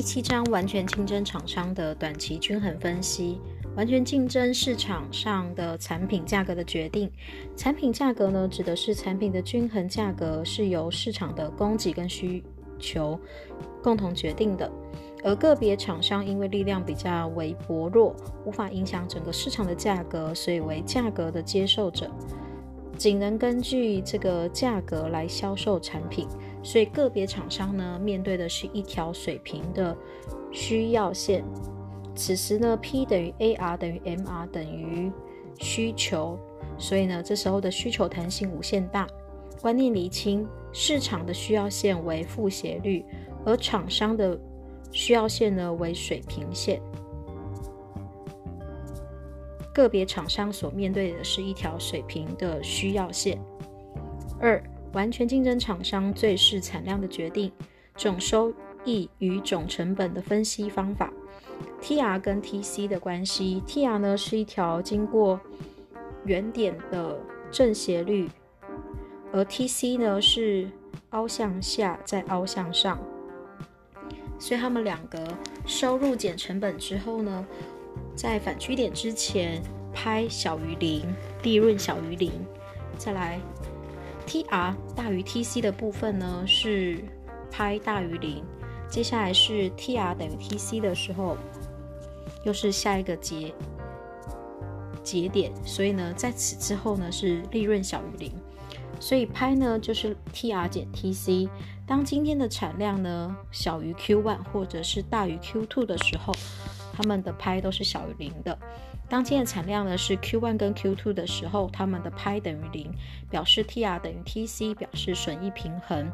第七章完全竞争厂商的短期均衡分析。完全竞争市场上的产品价格的决定。产品价格呢，指的是产品的均衡价格是由市场的供给跟需求共同决定的。而个别厂商因为力量比较为薄弱，无法影响整个市场的价格，所以为价格的接受者，仅能根据这个价格来销售产品。所以个别厂商呢，面对的是一条水平的需要线。此时呢，P 等于 AR 等于 MR 等于需求，所以呢，这时候的需求弹性无限大。观念厘清，市场的需要线为负斜率，而厂商的需要线呢为水平线。个别厂商所面对的是一条水平的需要线。二，完全竞争厂商最适产量的决定，总收益与总成本的分析方法。TR 跟 TC 的关系，TR 呢是一条经过原点的正斜率，而 TC 呢是凹向下再凹向上，所以它们两个收入减成本之后呢，在反曲点之前拍小于零，利润小于零，再来 TR 大于 TC 的部分呢是拍大于零，接下来是 TR 等于 TC 的时候。又是下一个节节点，所以呢，在此之后呢是利润小于零，所以拍呢就是 TR 减 TC。当今天的产量呢小于 Q1 或者是大于 Q2 的时候，他们的拍都是小于零的。当今天的产量呢是 Q1 跟 Q2 的时候，它们的拍等于零，表示 TR 等于 TC，表示损益平衡。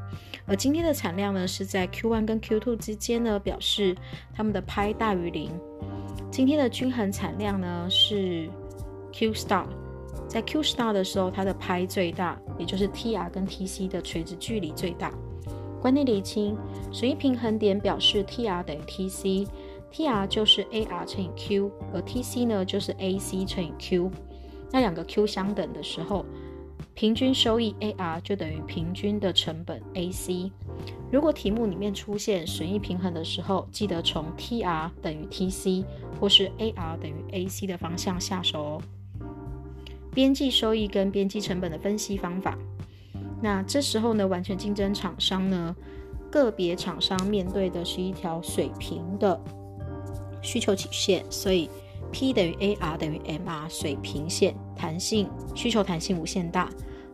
而今天的产量呢是在 Q1 跟 Q2 之间呢，表示它们的拍大于零。今天的均衡产量呢是 Q star，在 Q star 的时候，它的拍最大，也就是 TR 跟 TC 的垂直距离最大。观念理清，损益平衡点表示 TR 等于 TC TR 就是 AR 乘以 Q，而 TC 呢就是 AC 乘以 Q。那两个 Q 相等的时候。平均收益 AR 就等于平均的成本 AC。如果题目里面出现损益平衡的时候，记得从 TR 等于 TC 或是 AR 等于 AC 的方向下手哦。边际收益跟边际成本的分析方法。那这时候呢，完全竞争厂商呢，个别厂商面对的是一条水平的需求曲线，所以。P 等于 AR 等于 MR 水平线，弹性需求弹性无限大，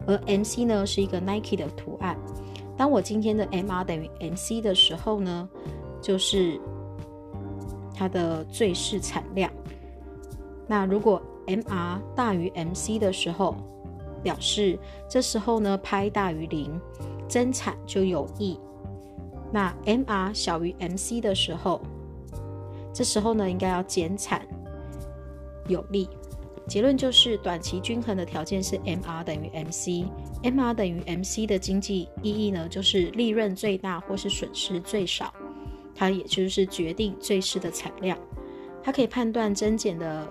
而 MC 呢是一个 Nike 的图案。当我今天的 MR 等于 MC 的时候呢，就是它的最适产量。那如果 MR 大于 MC 的时候，表示这时候呢拍大于零，增产就有益。那 MR 小于 MC 的时候，这时候呢应该要减产。有利，结论就是短期均衡的条件是 MR 等于 MC，MR 等于 MC 的经济意义呢，就是利润最大或是损失最少，它也就是决定最适的产量，它可以判断增减的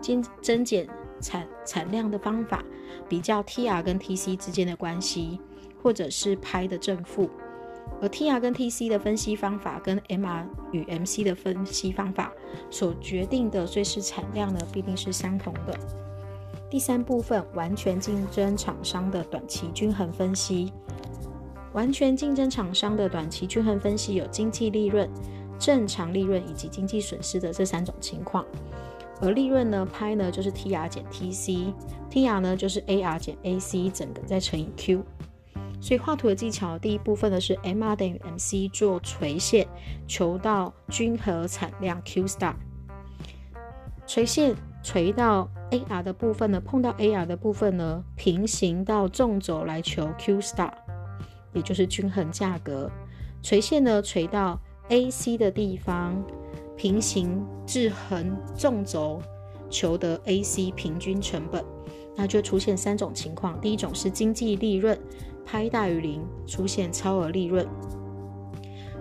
增增减产产量的方法，比较 TR 跟 TC 之间的关系，或者是拍的正负。而 TR 跟 TC 的分析方法跟 MR 与 MC 的分析方法所决定的最适产量呢，必定是相同的。第三部分，完全竞争厂商的短期均衡分析。完全竞争厂商的短期均衡分析有经济利润、正常利润以及经济损失的这三种情况。而利润呢，拍呢就是 TR 减 TC，TR 呢就是 AR 减 AC，整个再乘以 Q。所以画图的技巧，第一部分呢是 MR 等于 MC 做垂线，求到均衡产量 Q star。垂线垂到 AR 的部分呢，碰到 AR 的部分呢，平行到纵轴来求 Q star，也就是均衡价格。垂线呢垂到 AC 的地方，平行至横纵轴求得 AC 平均成本，那就出现三种情况。第一种是经济利润。拍大于零，出现超额利润。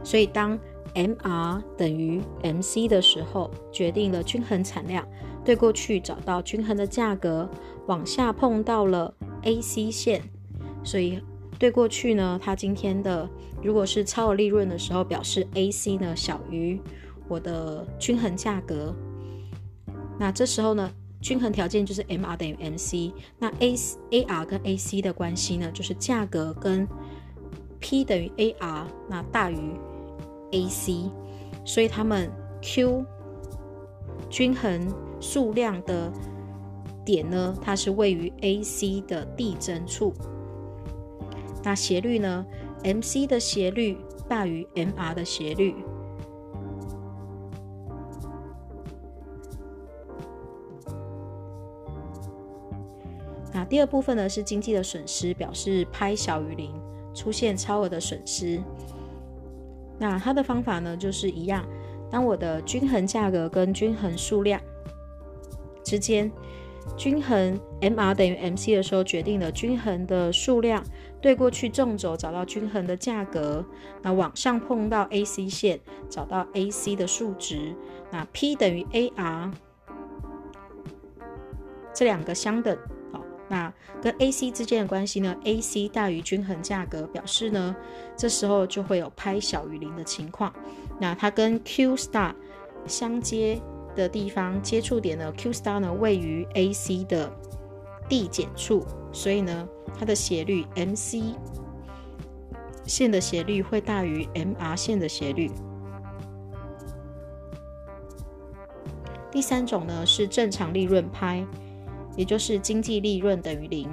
所以当 MR 等于 MC 的时候，决定了均衡产量。对过去找到均衡的价格，往下碰到了 AC 线，所以对过去呢，它今天的如果是超额利润的时候，表示 AC 呢小于我的均衡价格。那这时候呢，均衡条件就是 MR 等于 MC。那 A AR 跟 AC 的关系呢，就是价格跟 P 等于 AR，那大于 AC，所以它们 Q 均衡数量的点呢，它是位于 AC 的递增处。那斜率呢？MC 的斜率大于 MR 的斜率。第二部分呢是经济的损失，表示拍小于零，出现超额的损失。那它的方法呢就是一样，当我的均衡价格跟均衡数量之间。均衡 MR 等于 MC 的时候，决定了均衡的数量对过去纵轴找到均衡的价格，那往上碰到 AC 线找到 AC 的数值，那 P 等于 AR，这两个相等。那跟 AC 之间的关系呢？AC 大于均衡价格，表示呢这时候就会有拍小于零的情况。那它跟 Q star 相接。的地方接触点呢，Q star 呢位于 AC 的递减处，所以呢，它的斜率 MC 线的斜率会大于 MR 线的斜率。第三种呢是正常利润拍，也就是经济利润等于零，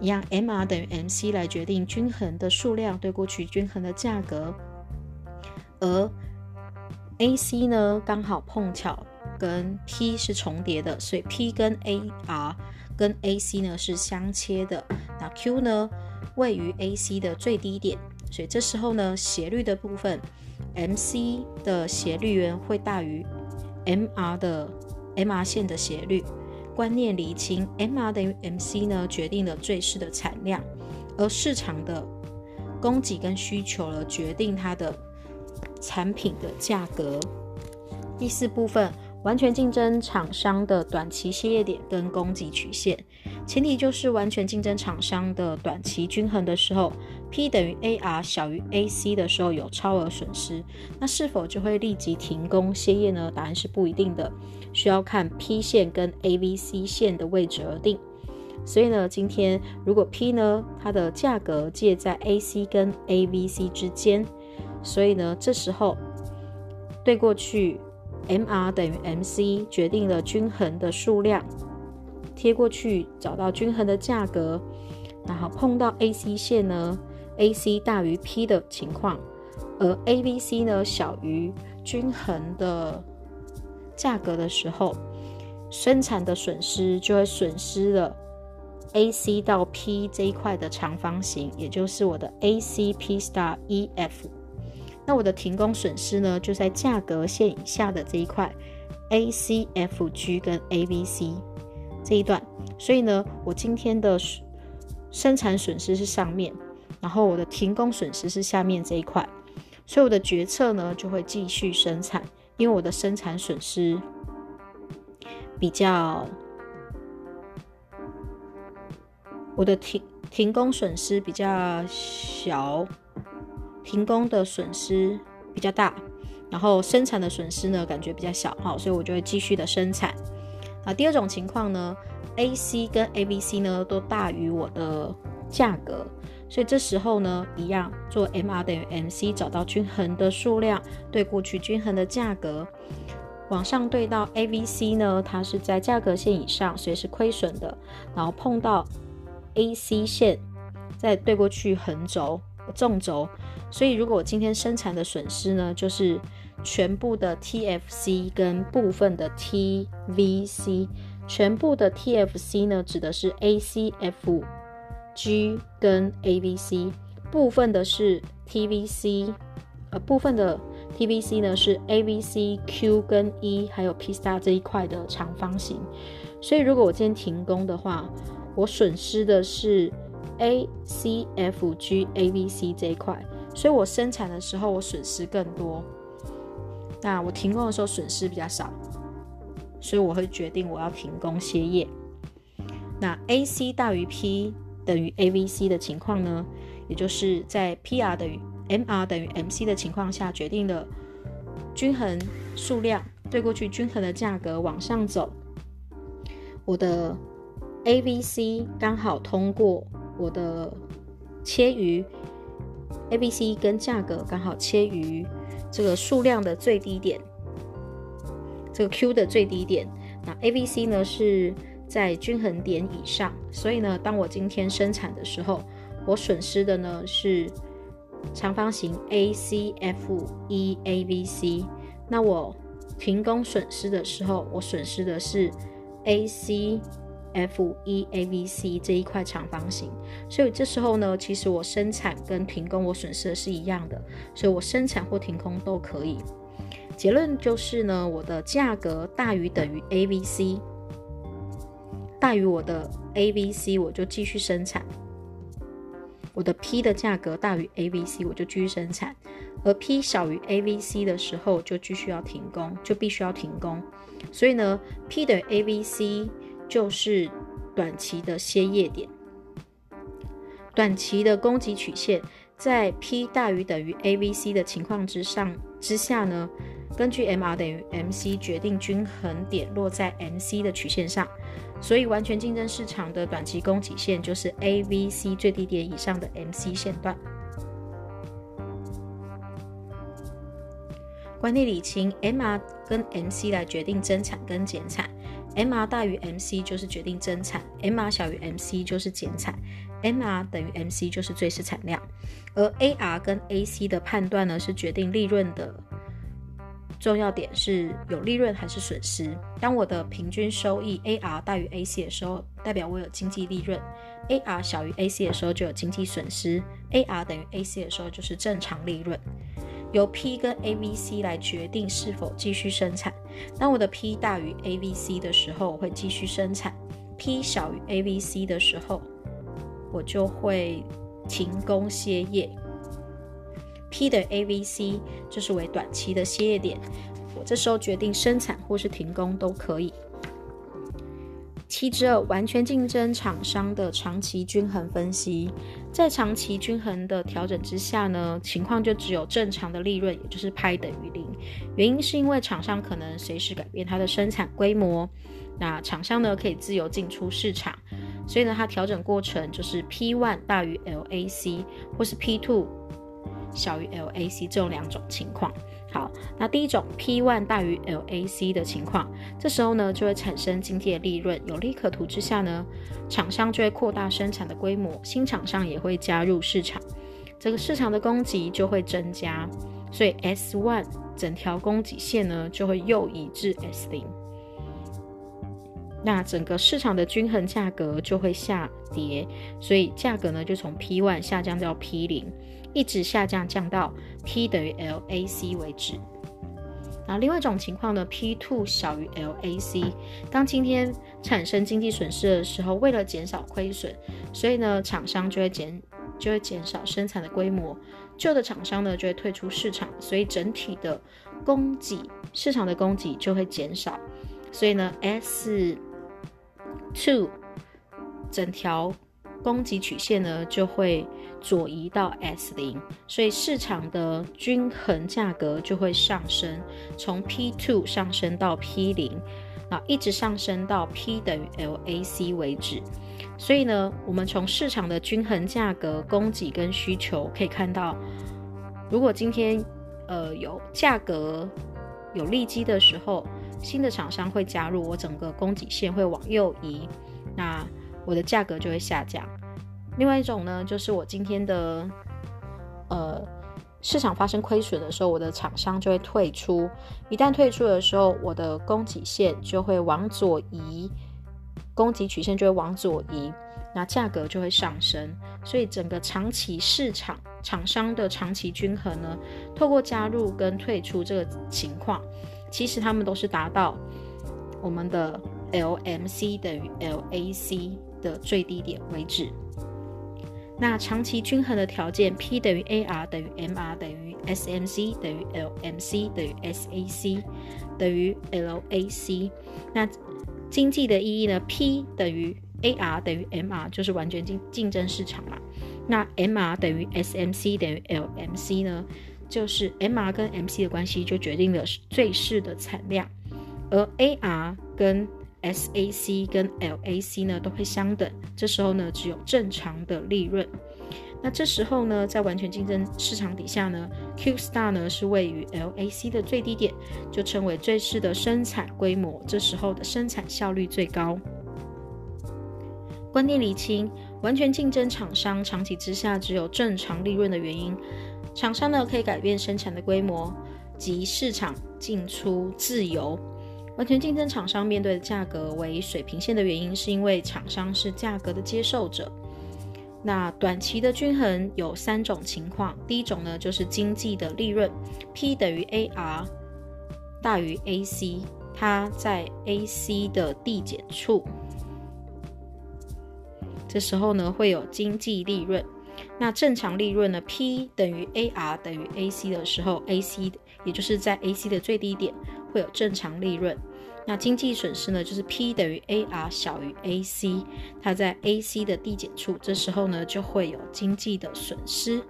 一样 MR 等于 MC 来决定均衡的数量对过去均衡的价格，而 AC 呢，刚好碰巧跟 P 是重叠的，所以 P 跟 AR 跟 AC 呢是相切的。那 Q 呢位于 AC 的最低点，所以这时候呢斜率的部分，MC 的斜率源会大于 MR 的 MR 线的斜率。观念厘清，MR 等于 MC 呢决定了最适的产量，而市场的供给跟需求呢决定它的。产品的价格。第四部分，完全竞争厂商的短期歇业点跟供给曲线，前提就是完全竞争厂商的短期均衡的时候，P 等于 AR 小于 AC 的时候有超额损失，那是否就会立即停工歇业呢？答案是不一定的，需要看 P 线跟 AVC 线的位置而定。所以呢，今天如果 P 呢，它的价格介在 AC 跟 AVC 之间。所以呢，这时候对过去，MR 等于 MC 决定了均衡的数量，贴过去找到均衡的价格，然后碰到 AC 线呢，AC 大于 P 的情况，而 ABC 呢小于均衡的价格的时候，生产的损失就会损失了 AC 到 P 这一块的长方形，也就是我的 ACP star EF。那我的停工损失呢，就在价格线以下的这一块，A C F G 跟 A B C 这一段。所以呢，我今天的生产损失是上面，然后我的停工损失是下面这一块。所以我的决策呢，就会继续生产，因为我的生产损失比较，我的停停工损失比较小。停工的损失比较大，然后生产的损失呢，感觉比较小，好，所以我就会继续的生产。啊，第二种情况呢，AC 跟 ABC 呢都大于我的价格，所以这时候呢，一样做 MR 等于 MC，找到均衡的数量对过去均衡的价格，往上对到 AVC 呢，它是在价格线以上，所以是亏损的，然后碰到 AC 线，再对过去横轴。纵轴，所以如果我今天生产的损失呢，就是全部的 TFC 跟部分的 TVC，全部的 TFC 呢指的是 ACF G 跟 A B C 部分的是 TVC，呃，部分的 TVC 呢是 A B C Q 跟 E 还有 P star 这一块的长方形，所以如果我今天停工的话，我损失的是。A C F G A B C 这一块，所以我生产的时候我损失更多，那我停工的时候损失比较少，所以我会决定我要停工歇业。那 A C 大于 P 等于 AVC 的情况呢，也就是在 PR 等于 MR 等于 MC 的情况下，决定了均衡数量对过去均衡的价格往上走，我的 AVC 刚好通过我的切于 AVC 跟价格刚好切于这个数量的最低点，这个 Q 的最低点，那 AVC 呢是在均衡点以上，所以呢，当我今天生产的时候，我损失的呢是长方形 ACFE-AVC，那我停工损失的时候，我损失的是 AC。F E A V C 这一块长方形，所以这时候呢，其实我生产跟停工我损失的是一样的，所以我生产或停工都可以。结论就是呢，我的价格大于等于 A V C，大于我的 A V C，我就继续生产。我的 P 的价格大于 A V C，我就继续生产，而 P 小于 A V C 的时候，就继续要停工，就必须要停工。所以呢，P 等于 A V C。就是短期的歇业点，短期的供给曲线在 P 大于等于 AVC 的情况之上之下呢，根据 MR 等于 MC 决定均衡点落在 MC 的曲线上，所以完全竞争市场的短期供给线就是 AVC 最低点以上的 MC 线段。观念理清，MR 跟 MC 来决定增产跟减产。MR 大于 MC 就是决定增产，MR 小于 MC 就是减产，MR 等于 MC 就是最适产量。而 AR 跟 AC 的判断呢，是决定利润的重要点是有利润还是损失。当我的平均收益 AR 大于 AC 的时候，代表我有经济利润；AR 小于 AC 的时候就有经济损失；AR 等于 AC 的时候就是正常利润。由 P 跟 AVC 来决定是否继续生产。当我的 P 大于 AVC 的时候，我会继续生产；P 小于 AVC 的时候，我就会停工歇业。P 的 AVC 就是为短期的歇业点，我这时候决定生产或是停工都可以。七之二，完全竞争厂商的长期均衡分析。在长期均衡的调整之下呢，情况就只有正常的利润，也就是派等于零。原因是因为厂商可能随时改变它的生产规模，那厂商呢可以自由进出市场，所以呢它调整过程就是 P one 大于 LAC，或是 P two 小于 LAC 这种两种情况。好，那第一种 P one 大于 LAC 的情况，这时候呢就会产生经济的利润，有利可图之下呢，厂商就会扩大生产的规模，新厂商也会加入市场，这个市场的供给就会增加，所以 S one 整条供给线呢就会右移至 S 零，那整个市场的均衡价格就会下跌，所以价格呢就从 P one 下降到 P 零。一直下降，降到 P 等于 LAC 为止。那另外一种情况呢，P two 小于 LAC。当今天产生经济损失的时候，为了减少亏损，所以呢，厂商就会减就会减少生产的规模，旧的厂商呢就会退出市场，所以整体的供给市场的供给就会减少。所以呢，S two 整条供给曲线呢就会。左移到 S 零，所以市场的均衡价格就会上升，从 P two 上升到 P 零，啊，一直上升到 P 等于 LAC 为止。所以呢，我们从市场的均衡价格、供给跟需求可以看到，如果今天呃有价格有利基的时候，新的厂商会加入，我整个供给线会往右移，那我的价格就会下降。另外一种呢，就是我今天的，呃，市场发生亏损的时候，我的厂商就会退出。一旦退出的时候，我的供给线就会往左移，供给曲线就会往左移，那价格就会上升。所以整个长期市场厂商的长期均衡呢，透过加入跟退出这个情况，其实他们都是达到我们的 LMC 等于 LAC 的最低点为止。那长期均衡的条件，P 等于 AR 等于 MR 等于 SMC 等于 LMC 等于 SAC 等于 LAC。那经济的意义呢？P 等于 AR 等于 MR 就是完全竞竞争市场嘛。那 MR 等于 SMC 等于 LMC 呢，就是 MR 跟 MC 的关系就决定了最适的产量，而 AR 跟 SAC 跟 LAC 呢都会相等，这时候呢只有正常的利润。那这时候呢，在完全竞争市场底下呢，Q star 呢是位于 LAC 的最低点，就称为最适的生产规模，这时候的生产效率最高。观念厘清，完全竞争厂商长期之下只有正常利润的原因，厂商呢可以改变生产的规模及市场进出自由。完全竞争厂商面对的价格为水平线的原因，是因为厂商是价格的接受者。那短期的均衡有三种情况，第一种呢就是经济的利润，P 等于 AR 大于 AC，它在 AC 的递减处，这时候呢会有经济利润。那正常利润呢，P 等于 AR 等于 AC 的时候，AC 也就是在 AC 的最低点会有正常利润。那经济损失呢，就是 P 等于 AR 小于 AC，它在 AC 的递减处，这时候呢就会有经济的损失。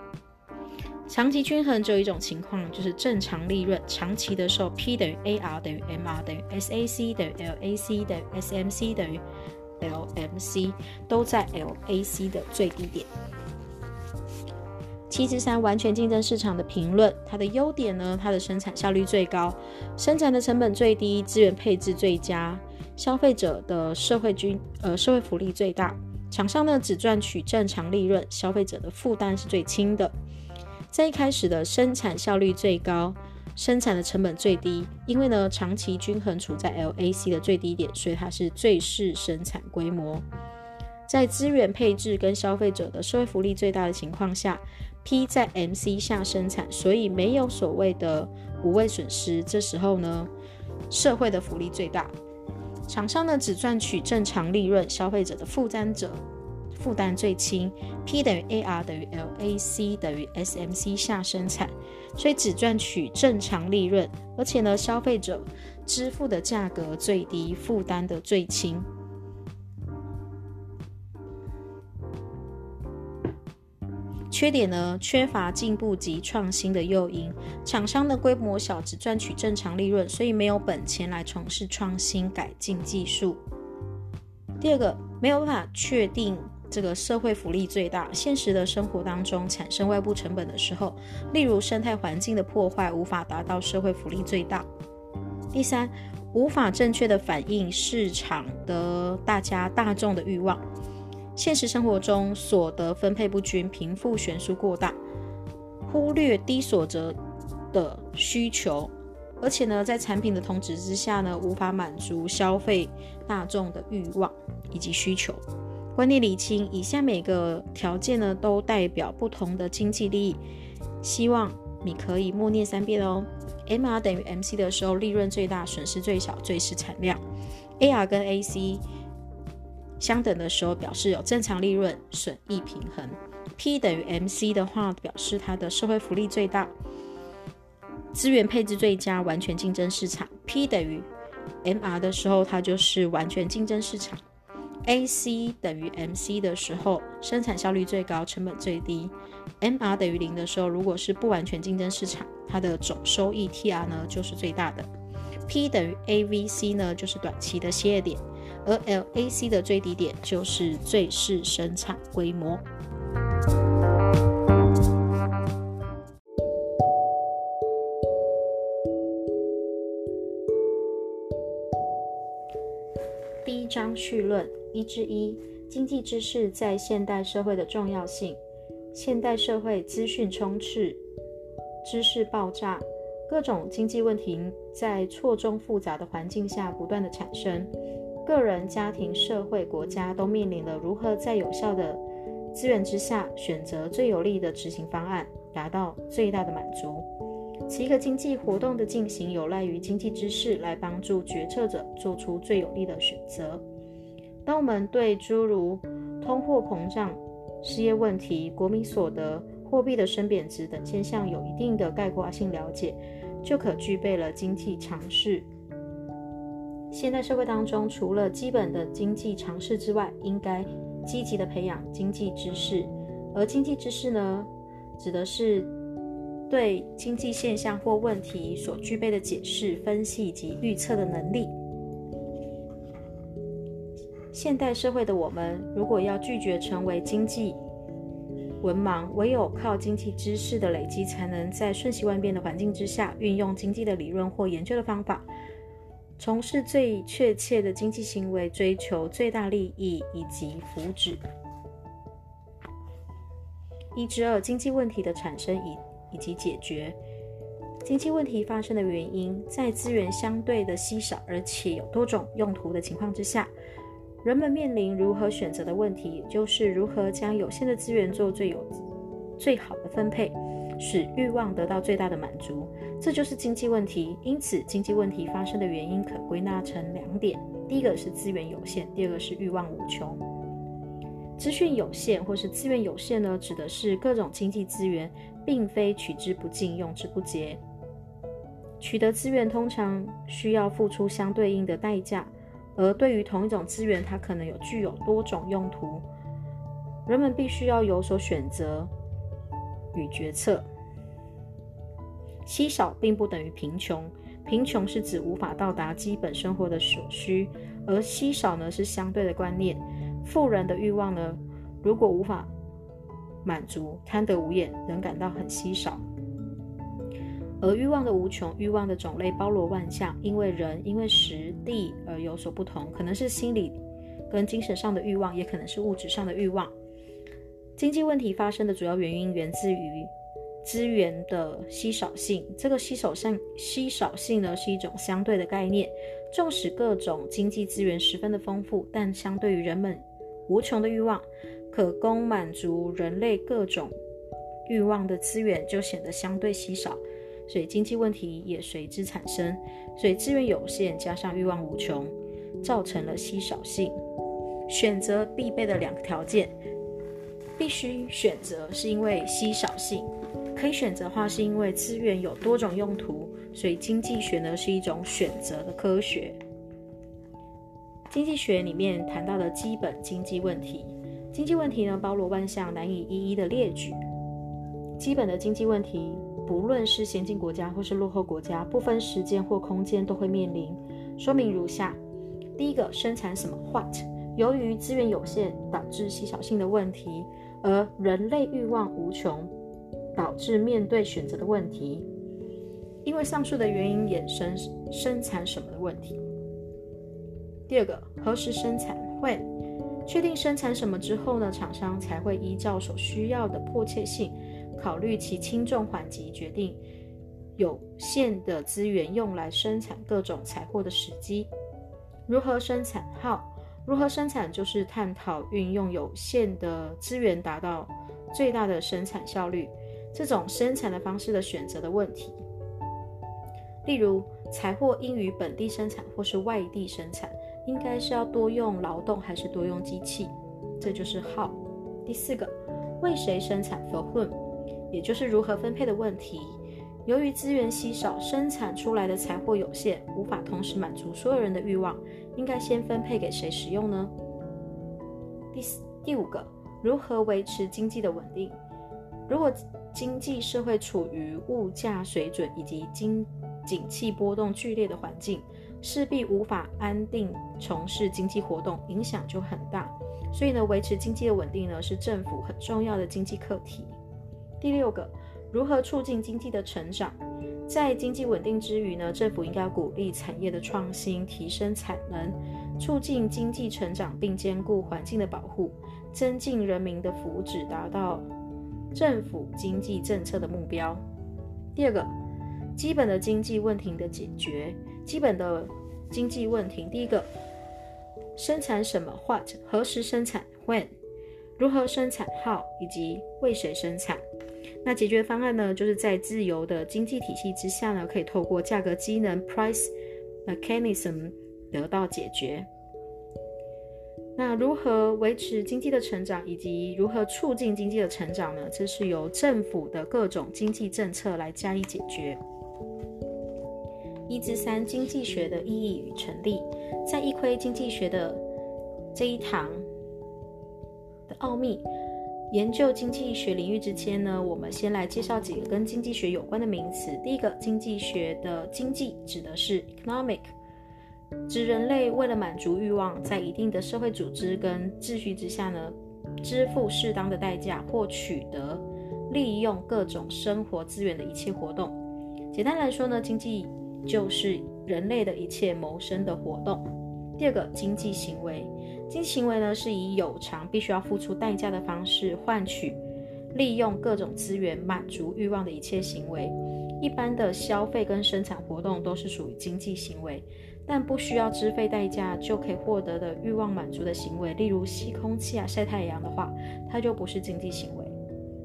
长期均衡只有一种情况，就是正常利润长期的时候，P 等于 AR 等于 MR 等于 SAC 等于 LAC 等于 SMC 等于 LMC，都在 LAC 的最低点。七之三完全竞争市场的评论，它的优点呢？它的生产效率最高，生产的成本最低，资源配置最佳，消费者的社会均呃社会福利最大，厂商呢只赚取正常利润，消费者的负担是最轻的。在一开始的生产效率最高，生产的成本最低，因为呢长期均衡处在 LAC 的最低点，所以它是最适生产规模。在资源配置跟消费者的社会福利最大的情况下。P 在 MC 下生产，所以没有所谓的无谓损失。这时候呢，社会的福利最大，厂商呢只赚取正常利润，消费者的负担者负担最轻。P 等于 AR 等于 LAC 等于 SMC 下生产，所以只赚取正常利润，而且呢，消费者支付的价格最低，负担的最轻。缺点呢？缺乏进步及创新的诱因，厂商的规模小，只赚取正常利润，所以没有本钱来从事创新改进技术。第二个，没有办法确定这个社会福利最大。现实的生活当中产生外部成本的时候，例如生态环境的破坏，无法达到社会福利最大。第三，无法正确的反映市场的大家大众的欲望。现实生活中，所得分配不均，贫富悬殊过大，忽略低所得的需求，而且呢，在产品的同质之下呢，无法满足消费大众的欲望以及需求。观念理清，以下每个条件呢，都代表不同的经济利益。希望你可以默念三遍哦。MR 等于 MC 的时候，利润最大，损失最小，最是产量。AR 跟 AC。相等的时候，表示有正常利润，损益平衡。P 等于 MC 的话，表示它的社会福利最大，资源配置最佳，完全竞争市场。P 等于 MR 的时候，它就是完全竞争市场。AC 等于 MC 的时候，生产效率最高，成本最低。MR 等于零的时候，如果是不完全竞争市场，它的总收益 TR 呢就是最大的。P 等于 AVC 呢，就是短期的歇业点。而 LAC 的最低点就是最适生产规模。第一章序论一之一：经济知识在现代社会的重要性。现代社会资讯充斥，知识爆炸，各种经济问题在错综复杂的环境下不断的产生。个人、家庭、社会、国家都面临了如何在有效的资源之下选择最有利的执行方案，达到最大的满足。其一个经济活动的进行，有赖于经济知识来帮助决策者做出最有利的选择。当我们对诸如通货膨胀、失业问题、国民所得、货币的升贬值等现象有一定的概括性了解，就可具备了经济常识。现代社会当中，除了基本的经济常识之外，应该积极的培养经济知识。而经济知识呢，指的是对经济现象或问题所具备的解释、分析以及预测的能力。现代社会的我们，如果要拒绝成为经济文盲，唯有靠经济知识的累积，才能在瞬息万变的环境之下，运用经济的理论或研究的方法。从事最确切的经济行为，追求最大利益以及福祉。一至二，经济问题的产生以以及解决。经济问题发生的原因，在资源相对的稀少，而且有多种用途的情况之下，人们面临如何选择的问题，也就是如何将有限的资源做最有最好的分配。使欲望得到最大的满足，这就是经济问题。因此，经济问题发生的原因可归纳成两点：第一个是资源有限，第二个是欲望无穷。资讯有限或是资源有限呢，指的是各种经济资源并非取之不尽、用之不竭。取得资源通常需要付出相对应的代价，而对于同一种资源，它可能有具有多种用途，人们必须要有所选择。与决策，稀少并不等于贫穷。贫穷是指无法到达基本生活的所需，而稀少呢是相对的观念。富人的欲望呢，如果无法满足，贪得无厌，仍感到很稀少。而欲望的无穷，欲望的种类包罗万象，因为人因为时地而有所不同，可能是心理跟精神上的欲望，也可能是物质上的欲望。经济问题发生的主要原因源自于资源的稀少性。这个稀少性，稀少性呢是一种相对的概念。纵使各种经济资源十分的丰富，但相对于人们无穷的欲望，可供满足人类各种欲望的资源就显得相对稀少，所以经济问题也随之产生。所以资源有限加上欲望无穷，造成了稀少性。选择必备的两个条件。必须选择，是因为稀少性；可以选择的话，是因为资源有多种用途。所以经济学呢是一种选择的科学。经济学里面谈到的基本经济问题，经济问题呢包罗万象，难以一一的列举。基本的经济问题，不论是先进国家或是落后国家，不分时间或空间都会面临。说明如下：第一个，生产什么？What？由于资源有限，导致稀少性的问题。而人类欲望无穷，导致面对选择的问题。因为上述的原因衍生生产什么的问题。第二个，何时生产会确定生产什么之后呢？厂商才会依照所需要的迫切性，考虑其轻重缓急，决定有限的资源用来生产各种财货的时机。如何生产号如何生产，就是探讨运用有限的资源达到最大的生产效率这种生产的方式的选择的问题。例如，财货应于本地生产或是外地生产，应该是要多用劳动还是多用机器？这就是 how。第四个，为谁生产 for whom，也就是如何分配的问题。由于资源稀少，生产出来的财货有限，无法同时满足所有人的欲望，应该先分配给谁使用呢？第四、第五个，如何维持经济的稳定？如果经济社会处于物价水准以及经景气波动剧烈的环境，势必无法安定从事经济活动，影响就很大。所以呢，维持经济的稳定呢，是政府很重要的经济课题。第六个。如何促进经济的成长？在经济稳定之余呢，政府应该鼓励产业的创新，提升产能，促进经济成长，并兼顾环境的保护，增进人民的福祉，达到政府经济政策的目标。第二个，基本的经济问题的解决。基本的经济问题，第一个，生产什么？What？何时生产？When？如何生产？How？以及为谁生产？那解决方案呢？就是在自由的经济体系之下呢，可以透过价格机能 （price mechanism） 得到解决。那如何维持经济的成长，以及如何促进经济的成长呢？这是由政府的各种经济政策来加以解决。一至三，经济学的意义与成立，在一窥经济学的这一堂的奥秘。研究经济学领域之前呢，我们先来介绍几个跟经济学有关的名词。第一个，经济学的经济指的是 economic，指人类为了满足欲望，在一定的社会组织跟秩序之下呢，支付适当的代价或取得、利用各种生活资源的一切活动。简单来说呢，经济就是人类的一切谋生的活动。第二个，经济行为。经济行为呢，是以有偿、必须要付出代价的方式换取、利用各种资源满足欲望的一切行为。一般的消费跟生产活动都是属于经济行为，但不需要支付代价就可以获得的欲望满足的行为，例如吸空气啊、晒太阳的话，它就不是经济行为。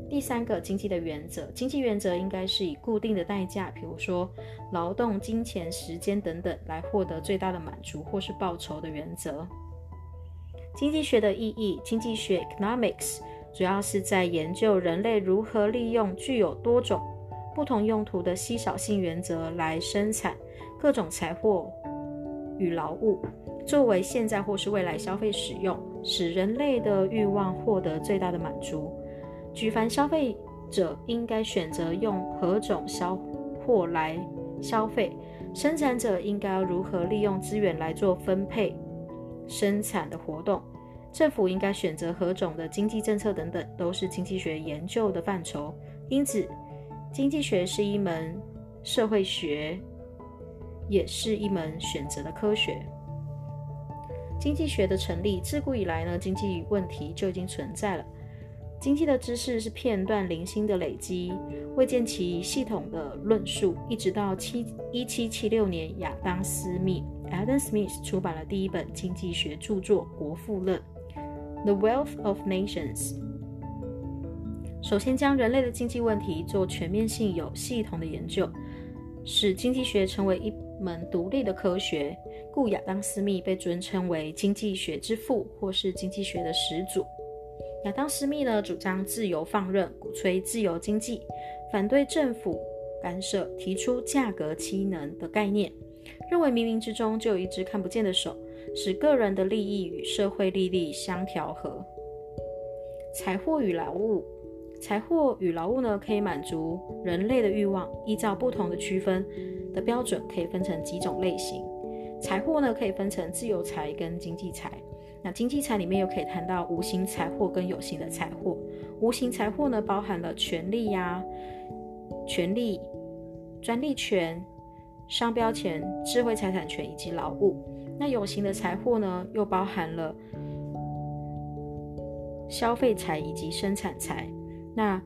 第三个，经济的原则，经济原则应该是以固定的代价，比如说劳动、金钱、时间等等，来获得最大的满足或是报酬的原则。经济学的意义，经济学 （economics） 主要是在研究人类如何利用具有多种不同用途的稀少性原则来生产各种财货与劳务，作为现在或是未来消费使用，使人类的欲望获得最大的满足。举凡消费者应该选择用何种消货来消费，生产者应该如何利用资源来做分配。生产的活动，政府应该选择何种的经济政策等等，都是经济学研究的范畴。因此，经济学是一门社会学，也是一门选择的科学。经济学的成立，自古以来呢，经济问题就已经存在了。经济的知识是片段零星的累积，未见其系统的论述，一直到七一七七六年，亚当·斯密 （Adam Smith） 出版了第一本经济学著作《国富论》（The Wealth of Nations）。首先将人类的经济问题做全面性、有系统的研究，使经济学成为一门独立的科学，故亚当·斯密被尊称为经济学之父，或是经济学的始祖。亚当·斯密呢，主张自由放任，鼓吹自由经济，反对政府干涉，提出价格机能的概念，认为冥冥之中就有一只看不见的手，使个人的利益与社会利益相调和。财货与劳务，财货与劳务呢，可以满足人类的欲望，依照不同的区分的标准，可以分成几种类型。财货呢，可以分成自由财跟经济财。那经济财里面又可以谈到无形财货跟有形的财货。无形财货呢，包含了权利呀、权利、专利权、商标权、智慧财产权以及劳务。那有形的财货呢，又包含了消费财以及生产财。那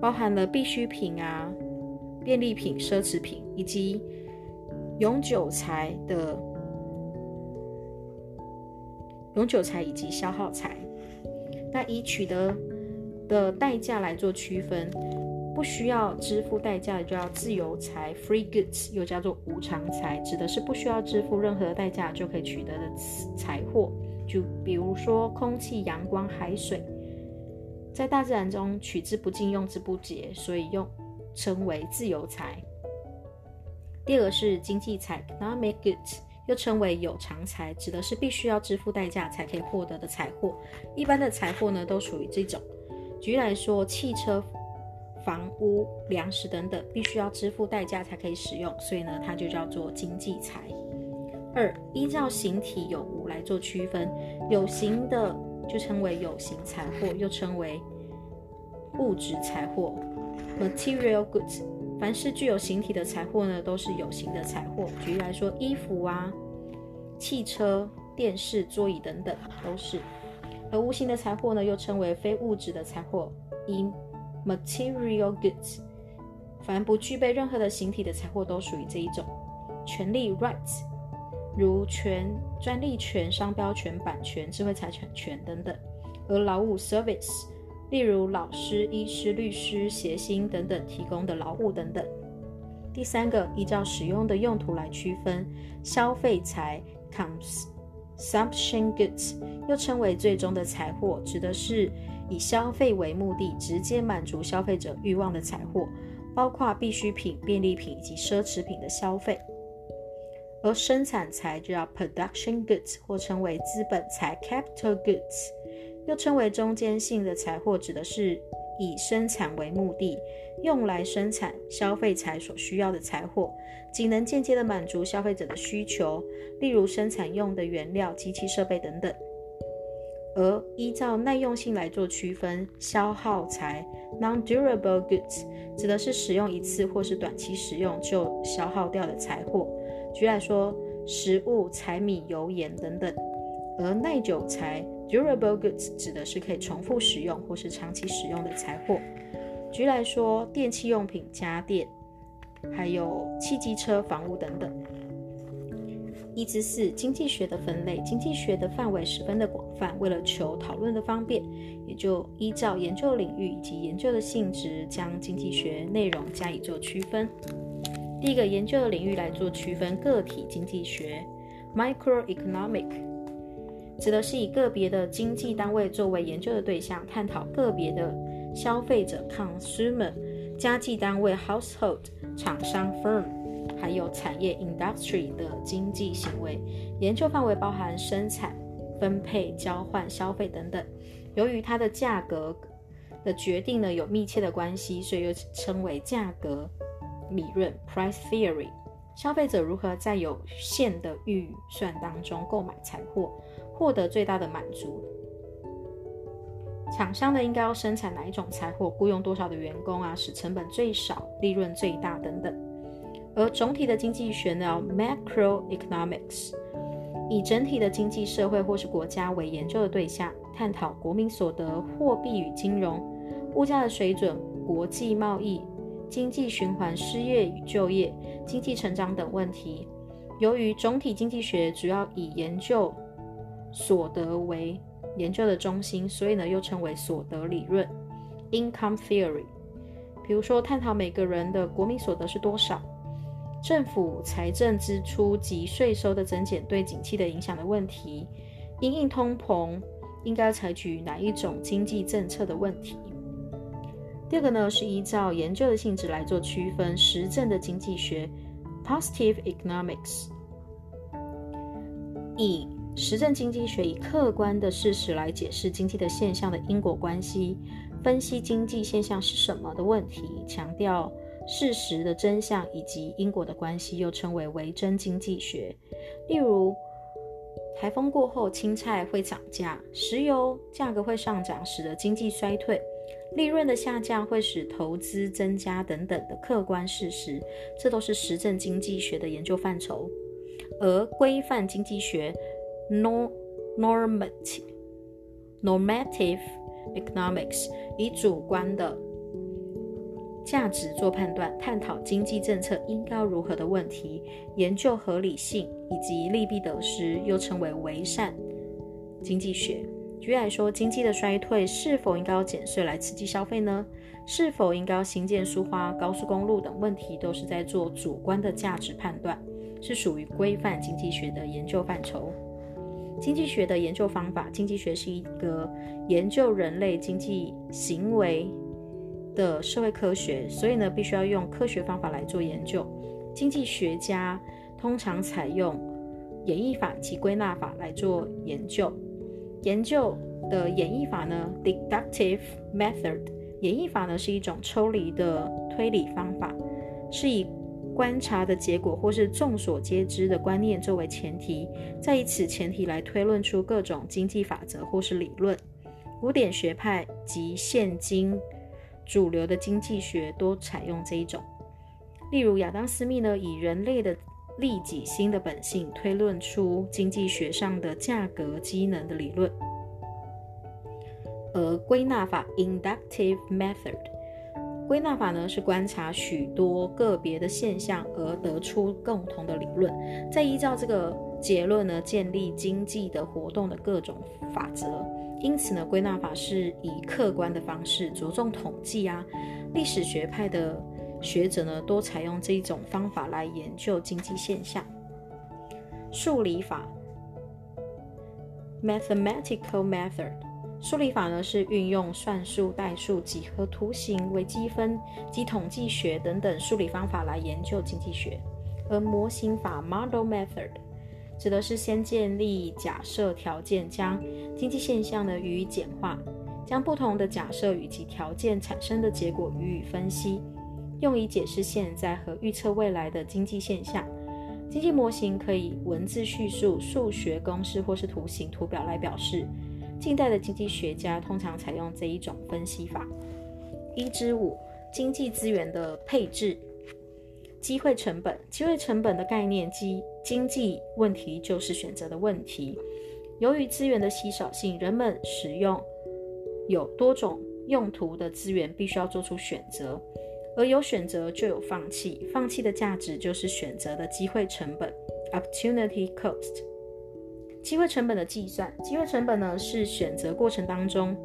包含了必需品啊、便利品、奢侈品以及永久财的。永久财以及消耗财，那以取得的代价来做区分，不需要支付代价的就叫自由财 （free goods），又叫做无偿财，指的是不需要支付任何代价就可以取得的财货。就比如说空气、阳光、海水，在大自然中取之不尽、用之不竭，所以用称为自由财。第二是经济财 （economic goods）。又称为有偿财，指的是必须要支付代价才可以获得的财货。一般的财货呢，都属于这种。举例来说，汽车、房屋、粮食等等，必须要支付代价才可以使用，所以呢，它就叫做经济财。二，依照形体有无来做区分，有形的就称为有形财货，又称为物质财货 （material goods）。凡是具有形体的财货呢，都是有形的财货。举例来说，衣服啊、汽车、电视、桌椅等等都是。而无形的财货呢，又称为非物质的财货 （immaterial goods）。凡不具备任何的形体的财货，都属于这一种。权利 （rights） 如权、专利权、商标权、版权、智慧财产权等等。而劳务 （service）。例如老师、医师、律师、协薪等等提供的劳务等等。第三个，依照使用的用途来区分，消费财 （consumption goods） 又称为最终的财货，指的是以消费为目的，直接满足消费者欲望的财货，包括必需品、便利品以及奢侈品的消费。而生产财就叫 production goods，或称为资本财 capital goods，又称为中间性的财货，指的是以生产为目的，用来生产消费财所需要的财货，仅能间接的满足消费者的需求，例如生产用的原料、机器设备等等。而依照耐用性来做区分，消耗财 non-durable goods 指的是使用一次或是短期使用就消耗掉的财货，举来说，食物、柴米油盐等等；而耐久材 durable goods 指的是可以重复使用或是长期使用的财货，举来说，电器用品、家电，还有汽机车、房屋等等。一至四，经济学的分类。经济学的范围十分的广泛，为了求讨论的方便，也就依照研究领域以及研究的性质，将经济学内容加以做区分。第一个研究的领域来做区分，个体经济学 （microeconomic） 指的是以个别的经济单位作为研究的对象，探讨个别的消费者 （consumer）、家计单位 （household）、厂商 （firm）。还有产业 （industry） 的经济行为研究范围包含生产、分配、交换、消费等等。由于它的价格的决定呢有密切的关系，所以又称为价格理论 （price theory）。消费者如何在有限的预算当中购买财货，获得最大的满足？厂商呢应该要生产哪一种财货？雇佣多少的员工啊，使成本最少、利润最大等等。而总体的经济学呢，macroeconomics，以整体的经济社会或是国家为研究的对象，探讨国民所得、货币与金融、物价的水准、国际贸易、经济循环、失业与就业、经济成长等问题。由于总体经济学主要以研究所得为研究的中心，所以呢又称为所得理论 （income theory）。比如说，探讨每个人的国民所得是多少。政府财政支出及税收的增减对景气的影响的问题，因应通膨应该采取哪一种经济政策的问题。第二个呢是依照研究的性质来做区分，实证的经济学 （positive economics） 以实证经济学以客观的事实来解释经济的现象的因果关系，分析经济现象是什么的问题，强调。事实的真相以及因果的关系，又称为维真经济学。例如，台风过后青菜会涨价，石油价格会上涨，使得经济衰退，利润的下降会使投资增加等等的客观事实，这都是实证经济学的研究范畴。而规范经济学 （normative normative economics） 以主观的。价值做判断，探讨经济政策应该如何的问题，研究合理性以及利弊得失，又称为为善经济学。举例来说，经济的衰退是否应该要减税来刺激消费呢？是否应该要新建书花高速公路等问题，都是在做主观的价值判断，是属于规范经济学的研究范畴。经济学的研究方法，经济学是一个研究人类经济行为。的社会科学，所以呢，必须要用科学方法来做研究。经济学家通常采用演绎法及归纳法来做研究。研究的演绎法呢，deductive method，演绎法呢是一种抽离的推理方法，是以观察的结果或是众所皆知的观念作为前提，再以此前提来推论出各种经济法则或是理论。古典学派及现今。主流的经济学都采用这一种，例如亚当·斯密呢，以人类的利己心的本性推论出经济学上的价格机能的理论。而归纳法 （inductive method），归纳法呢是观察许多个别的现象而得出共同的理论，再依照这个结论呢建立经济的活动的各种法则。因此呢，归纳法是以客观的方式，着重统计啊。历史学派的学者呢，多采用这一种方法来研究经济现象。数理法 （mathematical method），数理法呢是运用算术、代数、几何图形、微积分及统计学等等数理方法来研究经济学。而模型法 （model method） 指的是先建立假设条件，将经济现象呢予以简化，将不同的假设以及条件产生的结果予以分析，用以解释现在和预测未来的经济现象。经济模型可以文字叙述、数学公式或是图形图表来表示。近代的经济学家通常采用这一种分析法。一之五，经济资源的配置。机会成本，机会成本的概念及经济问题就是选择的问题。由于资源的稀少性，人们使用有多种用途的资源，必须要做出选择。而有选择就有放弃，放弃的价值就是选择的机会成本 （opportunity cost）。机会成本的计算，机会成本呢是选择过程当中，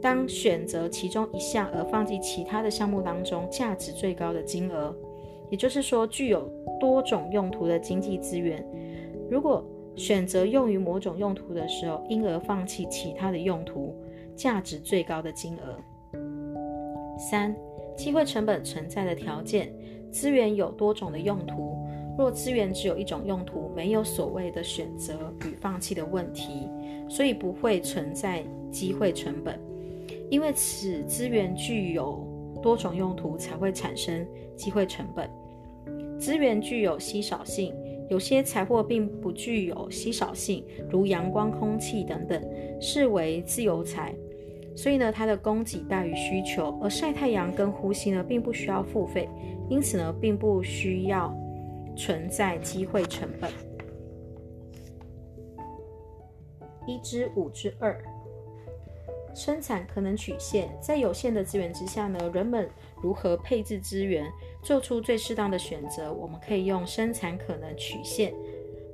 当选择其中一项而放弃其他的项目当中价值最高的金额。也就是说，具有多种用途的经济资源，如果选择用于某种用途的时候，因而放弃其他的用途，价值最高的金额。三、机会成本存在的条件：资源有多种的用途。若资源只有一种用途，没有所谓的选择与放弃的问题，所以不会存在机会成本，因为此资源具有。多种用途才会产生机会成本。资源具有稀少性，有些财货并不具有稀少性，如阳光、空气等等，视为自由财。所以呢，它的供给大于需求。而晒太阳跟呼吸呢，并不需要付费，因此呢，并不需要存在机会成本。一之五之二。生产可能曲线在有限的资源之下呢，人们如何配置资源，做出最适当的选择？我们可以用生产可能曲线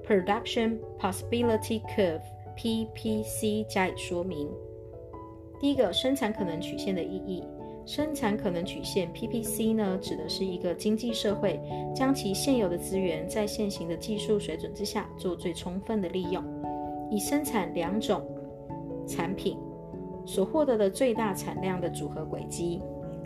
（Production Possibility Curve，PPC） 加以说明。第一个，生产可能曲线的意义。生产可能曲线 呢，指的是一个经济社会将其现有的资源在现行的技术水准之下做最充分的利用，以生产两种产品。所获得的最大产量的组合轨迹。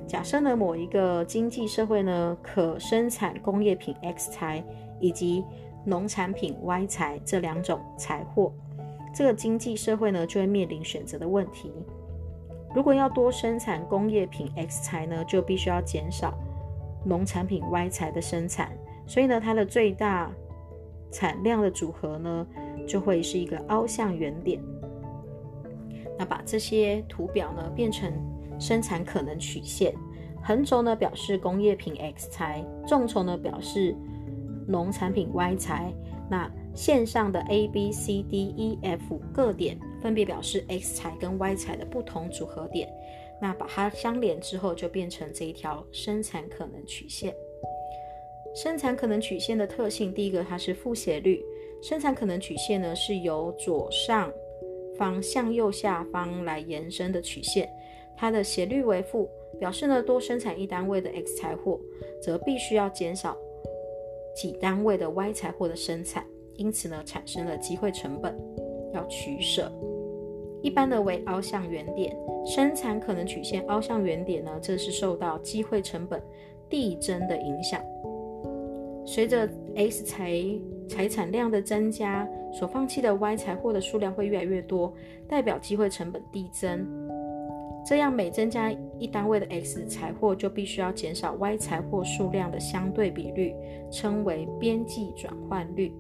假设呢，某一个经济社会呢，可生产工业品 X 材以及农产品 Y 材这两种财货，这个经济社会呢，就会面临选择的问题。如果要多生产工业品 X 材呢，就必须要减少农产品 Y 材的生产，所以呢，它的最大产量的组合呢，就会是一个凹向原点。那把这些图表呢变成生产可能曲线，横轴呢表示工业品 X 材，纵轴呢表示农产品 Y 材。那线上的 A、B、C、D、E、F 各点分别表示 X 材跟 Y 材的不同组合点。那把它相连之后，就变成这一条生产可能曲线。生产可能曲线的特性，第一个它是负斜率。生产可能曲线呢是由左上。方向右下方来延伸的曲线，它的斜率为负，表示呢多生产一单位的 X 财货，则必须要减少几单位的 Y 财货的生产，因此呢产生了机会成本，要取舍。一般的为凹向原点，生产可能曲线凹向原点呢，这是受到机会成本递增的影响，随着 X 财财产量的增加。所放弃的 Y 财货的数量会越来越多，代表机会成本递增。这样每增加一单位的 X 财货，就必须要减少 Y 财货数量的相对比率，称为边际转换率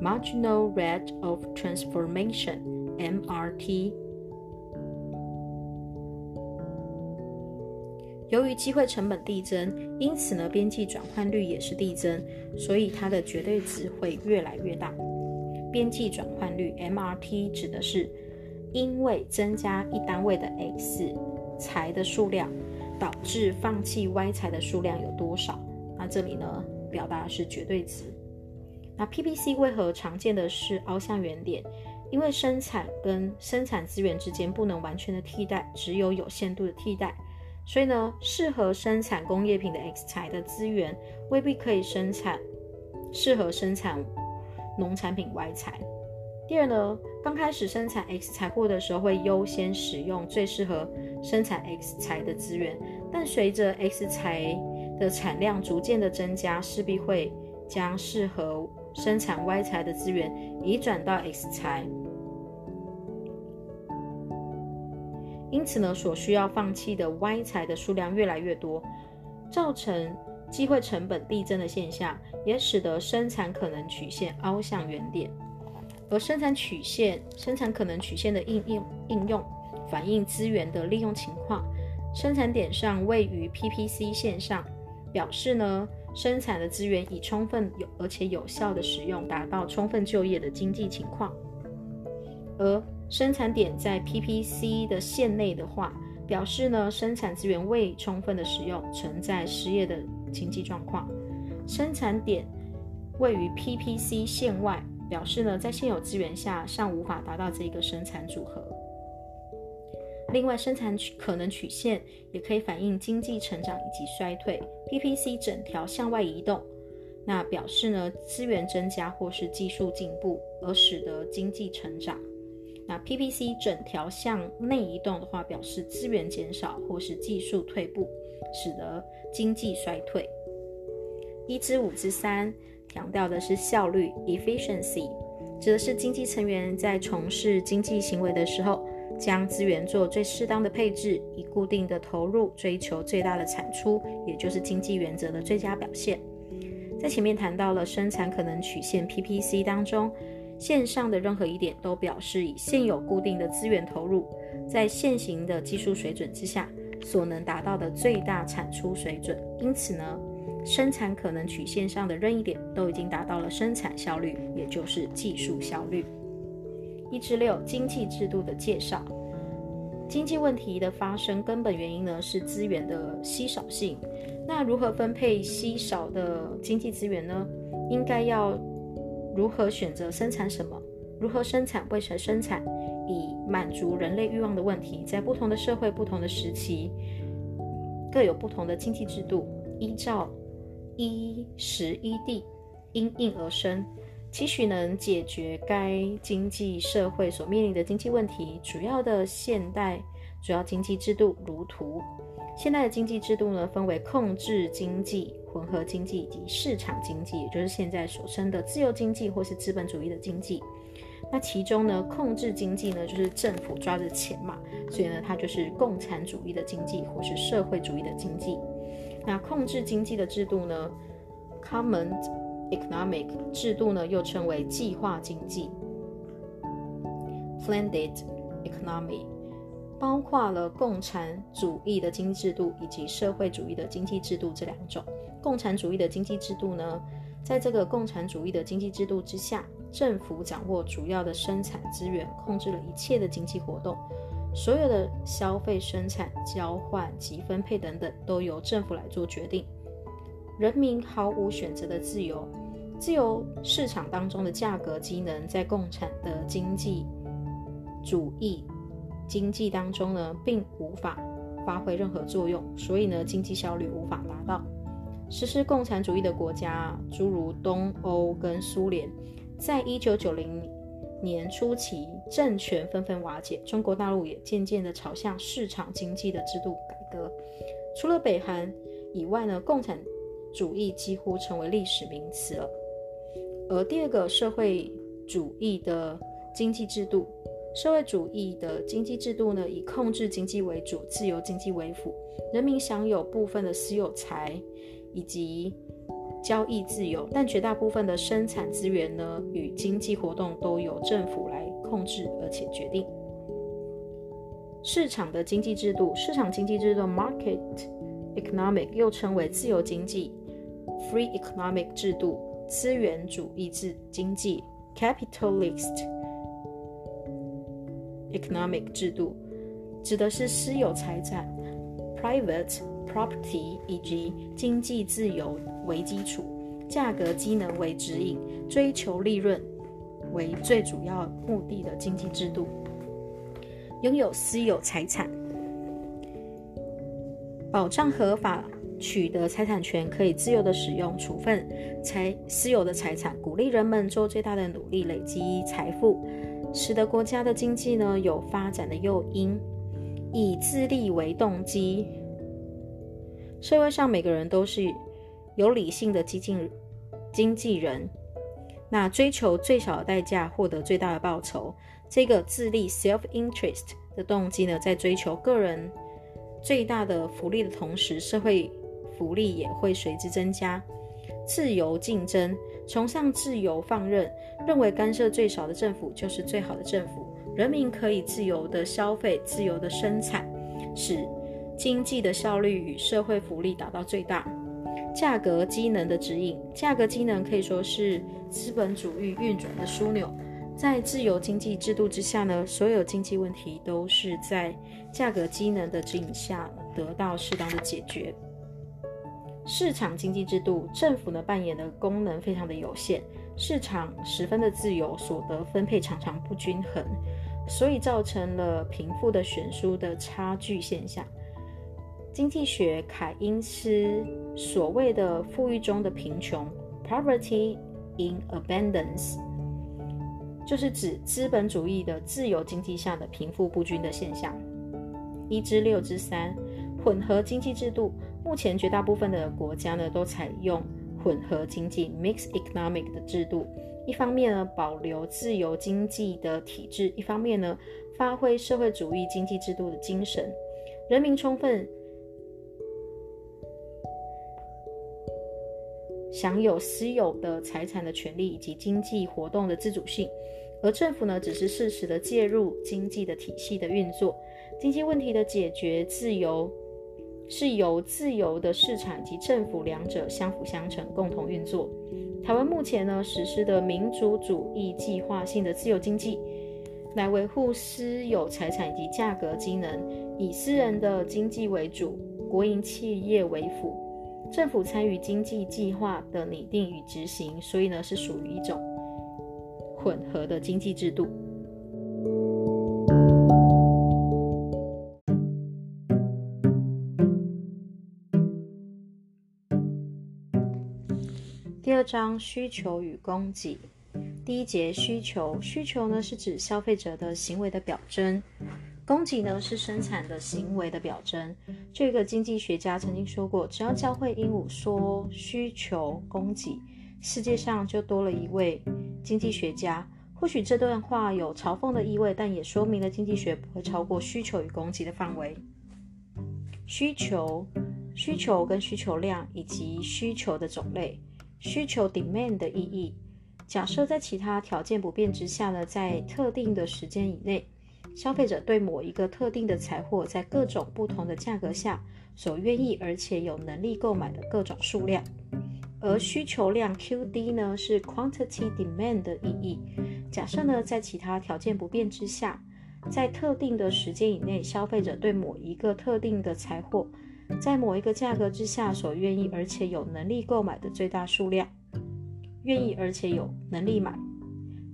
（Marginal Rate of transformation） MRT，。由于机会成本递增，因此呢，边际转换率也是递增，所以它的绝对值会越来越大。边际转换率 （MRT） 指的是因为增加一单位的 X 财的数量，导致放弃 Y 财的数量有多少？那这里呢，表达的是绝对值。那 PPC 为何常见的是凹向原点？因为生产跟生产资源之间不能完全的替代，只有有限度的替代，所以呢，适合生产工业品的 X 材的资源未必可以生产适合生产。农产品 Y 材。第二呢，刚开始生产 X 财货的时候，会优先使用最适合生产 X 材的资源，但随着 X 材的产量逐渐的增加，势必会将适合生产 Y 材的资源移转到 X 材，因此呢，所需要放弃的 Y 材的数量越来越多，造成机会成本递增的现象，也使得生产可能曲线凹向原点。而生产曲线、生产可能曲线的应用应用，反映资源的利用情况。生产点上位于 PPC 线上，表示呢。生产的资源已充分有而且有效的使用，达到充分就业的经济情况。而生产点在 PPC 的线内的话，表示呢生产资源未充分的使用，存在失业的经济状况。生产点位于 PPC 线外，表示呢在现有资源下尚无法达到这个生产组合。另外，生产可能曲线也可以反映经济成长以及衰退。PPC 整条向外移动，那表示呢资源增加或是技术进步，而使得经济成长。那 PPC 整条向内移动的话，表示资源减少或是技术退步，使得经济衰退。一至五之三强调的是效率 （efficiency），指的是经济成员在从事经济行为的时候。将资源做最适当的配置，以固定的投入追求最大的产出，也就是经济原则的最佳表现。在前面谈到了生产可能曲线 PPC 当中，线上的任何一点都表示以现有固定的资源投入，在现行的技术水准之下所能达到的最大产出水准。因此呢，生产可能曲线上的任意点都已经达到了生产效率，也就是技术效率。一至六，经济制度的介绍。经济问题的发生根本原因呢是资源的稀少性。那如何分配稀少的经济资源呢？应该要如何选择生产什么？如何生产？为谁生产？以满足人类欲望的问题，在不同的社会、不同的时期，各有不同的经济制度，依照依时依地，因应而生。期许能解决该经济社会所面临的经济问题。主要的现代主要经济制度如图。现代的经济制度呢，分为控制经济、混合经济以及市场经济，也就是现在所称的自由经济或是资本主义的经济。那其中呢，控制经济呢，就是政府抓着钱嘛，所以呢，它就是共产主义的经济或是社会主义的经济。那控制经济的制度呢，common。Economic 制度呢，又称为计划经济 （Planned Economy），包括了共产主义的经济制度以及社会主义的经济制度这两种。共产主义的经济制度呢，在这个共产主义的经济制度之下，政府掌握主要的生产资源，控制了一切的经济活动，所有的消费、生产、交换及分配等等，都由政府来做决定，人民毫无选择的自由。自由市场当中的价格机能，在共产的经济主义经济当中呢，并无法发挥任何作用，所以呢，经济效率无法达到。实施共产主义的国家，诸如东欧跟苏联，在一九九零年初期，政权纷纷瓦解，中国大陆也渐渐的朝向市场经济的制度改革。除了北韩以外呢，共产主义几乎成为历史名词了。而第二个社会主义的经济制度，社会主义的经济制度呢，以控制经济为主，自由经济为辅，人民享有部分的私有财以及交易自由，但绝大部分的生产资源呢与经济活动都由政府来控制而且决定。市场的经济制度，市场经济制度 （market economic） 又称为自由经济 （free economic） 制度。资源主义制经济 （capitalist economic） 制度，指的是私有财产 （private property） 以及经济自由为基础，价格机能为指引，追求利润为最主要目的的经济制度。拥有私有财产，保障合法。取得财产权可以自由的使用、处分财私有的财产，鼓励人们做最大的努力累积财富，使得国家的经济呢有发展的诱因，以自立为动机。社会上每个人都是有理性的激进经纪人。那追求最小的代价获得最大的报酬，这个自利 （self-interest） 的动机呢，在追求个人最大的福利的同时，社会福利也会随之增加。自由竞争，崇尚自由放任，认为干涉最少的政府就是最好的政府。人民可以自由的消费、自由的生产，使经济的效率与社会福利达到最大。价格机能的指引，价格机能可以说是资本主义运转的枢纽。在自由经济制度之下呢，所有经济问题都是在价格机能的指引下得到适当的解决。市场经济制度，政府呢扮演的功能非常的有限，市场十分的自由，所得分配常常不均衡，所以造成了贫富的悬殊的差距现象。经济学凯因斯所谓的富裕中的贫穷 （poverty in abundance） 就是指资本主义的自由经济下的贫富不均的现象。一至六之三，混合经济制度，目前绝大部分的国家呢都采用混合经济 （mix economic） 的制度。一方面呢保留自由经济的体制，一方面呢发挥社会主义经济制度的精神，人民充分。享有私有的财产的权利以及经济活动的自主性，而政府呢，只是适时的介入经济的体系的运作。经济问题的解决，自由是由自由的市场及政府两者相辅相成，共同运作。台湾目前呢实施的民主主义计划性的自由经济，来维护私有财产以及价格机能，以私人的经济为主，国营企业为辅。政府参与经济计划的拟定与执行，所以呢是属于一种混合的经济制度。二章需求与供给。第一节需求，需求呢是指消费者的行为的表征。供给呢是生产的行为的表征。这个经济学家曾经说过，只要教会鹦鹉说需求供给，世界上就多了一位经济学家。或许这段话有嘲讽的意味，但也说明了经济学不会超过需求与供给的范围。需求、需求跟需求量以及需求的种类。需求 （demand） 的意义。假设在其他条件不变之下呢，在特定的时间以内。消费者对某一个特定的财货，在各种不同的价格下所愿意而且有能力购买的各种数量，而需求量 QD 呢是 quantity demand 的意义。假设呢，在其他条件不变之下，在特定的时间以内，消费者对某一个特定的财货，在某一个价格之下所愿意而且有能力购买的最大数量，愿意而且有能力买。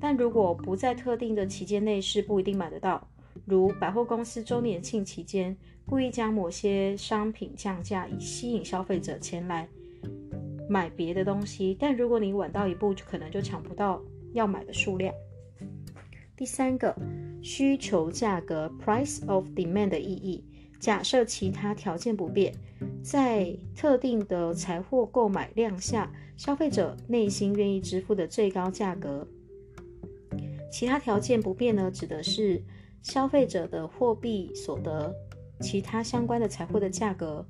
但如果不在特定的期间内，是不一定买得到。如百货公司周年庆期间，故意将某些商品降价，以吸引消费者前来买别的东西。但如果你晚到一步，就可能就抢不到要买的数量。第三个，需求价格 （price of demand） 的意义。假设其他条件不变，在特定的财货购买量下，消费者内心愿意支付的最高价格。其他条件不变呢，指的是消费者的货币所得、其他相关的财货的价格、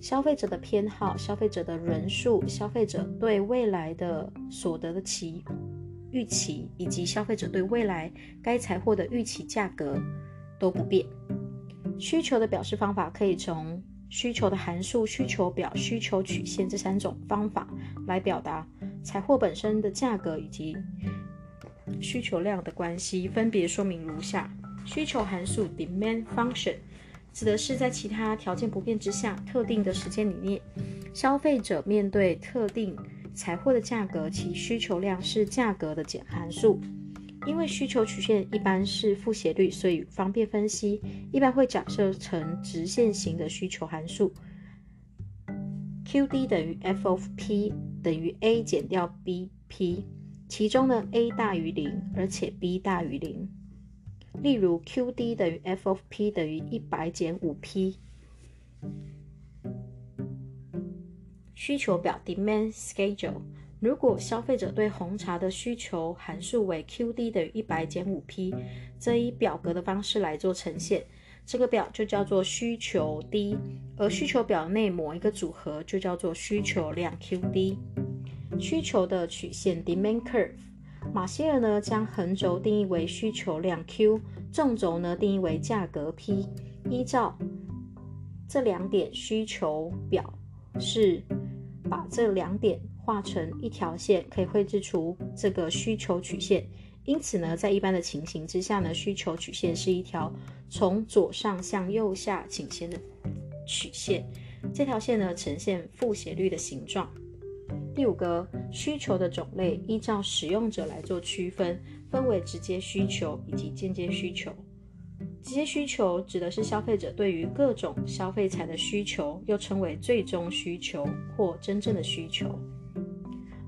消费者的偏好、消费者的人数、消费者对未来的所得的期预期，以及消费者对未来该财货的预期价格都不变。需求的表示方法可以从需求的函数、需求表、需求曲线这三种方法来表达财货本身的价格以及。需求量的关系分别说明如下：需求函数 （demand function） 指的是在其他条件不变之下，特定的时间里面，消费者面对特定财货的价格，其需求量是价格的减函数。因为需求曲线一般是负斜率，所以方便分析，一般会假设成直线型的需求函数。QD 等于 F of P 等于 A 减掉 BP。其中呢，a 大于零，而且 b 大于零。例如，QD 等于 f of P 等于一百减五 P。需求表 （demand schedule） 如果消费者对红茶的需求函数为 QD 等于一百减五 P，则以表格的方式来做呈现。这个表就叫做需求 D，而需求表内某一个组合就叫做需求量 QD。需求的曲线 Demand Curve，马歇尔呢将横轴定义为需求量 Q，纵轴呢定义为价格 P。依照这两点需求表是把这两点画成一条线，可以绘制出这个需求曲线。因此呢，在一般的情形之下呢，需求曲线是一条从左上向右下倾斜的曲线。这条线呢，呈现负斜率的形状。第五个，需求的种类依照使用者来做区分，分为直接需求以及间接需求。直接需求指的是消费者对于各种消费财的需求，又称为最终需求或真正的需求。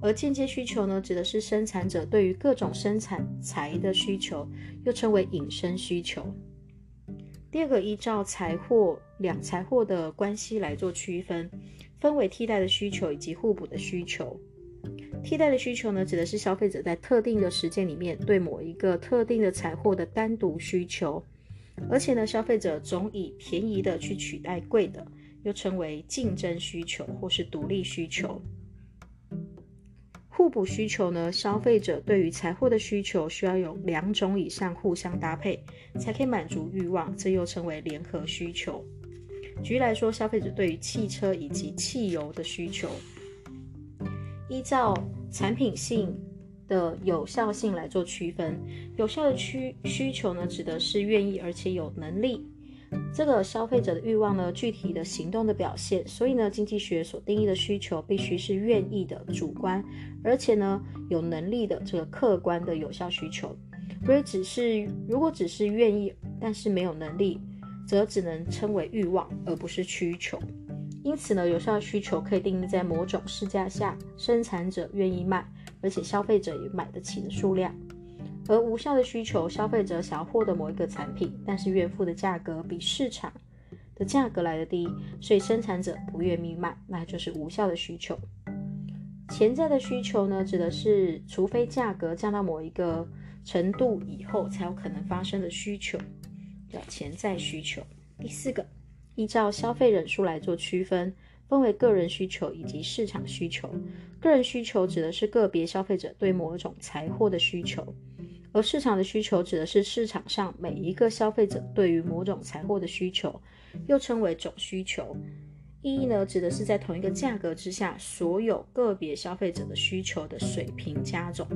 而间接需求呢，指的是生产者对于各种生产财的需求，又称为引申需求。第二个，依照财货两财货的关系来做区分，分为替代的需求以及互补的需求。替代的需求呢，指的是消费者在特定的时间里面对某一个特定的财货的单独需求，而且呢，消费者总以便宜的去取代贵的，又称为竞争需求或是独立需求。互补需求呢？消费者对于财货的需求需要有两种以上互相搭配，才可以满足欲望，这又称为联合需求。举例来说，消费者对于汽车以及汽油的需求，依照产品性的有效性来做区分。有效的需需求呢，指的是愿意而且有能力。这个消费者的欲望呢，具体的行动的表现，所以呢，经济学所定义的需求必须是愿意的主观，而且呢，有能力的这个客观的有效需求。如果只是如果只是愿意，但是没有能力，则只能称为欲望，而不是需求。因此呢，有效需求可以定义在某种市价下，生产者愿意卖，而且消费者也买得起的数量。而无效的需求，消费者想要获得某一个产品，但是愿付的价格比市场的价格来的低，所以生产者不愿意卖，那就是无效的需求。潜在的需求呢，指的是除非价格降到某一个程度以后，才有可能发生的需求，叫潜在需求。第四个，依照消费人数来做区分，分为个人需求以及市场需求。个人需求指的是个别消费者对某种财货的需求。而市场的需求指的是市场上每一个消费者对于某种财货的需求，又称为总需求。意义呢，指的是在同一个价格之下，所有个别消费者的需求的水平加总。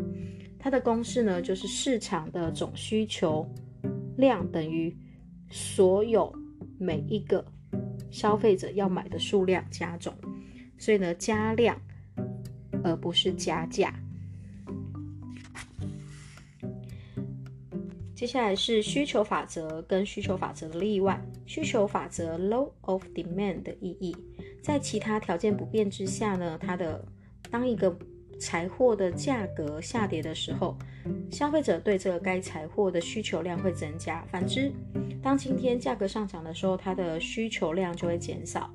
它的公式呢，就是市场的总需求量等于所有每一个消费者要买的数量加总。所以呢，加量而不是加价。接下来是需求法则跟需求法则的例外。需求法则 （law of demand） 的意义，在其他条件不变之下呢，它的当一个财货的价格下跌的时候，消费者对这个该财货的需求量会增加；反之，当今天价格上涨的时候，它的需求量就会减少。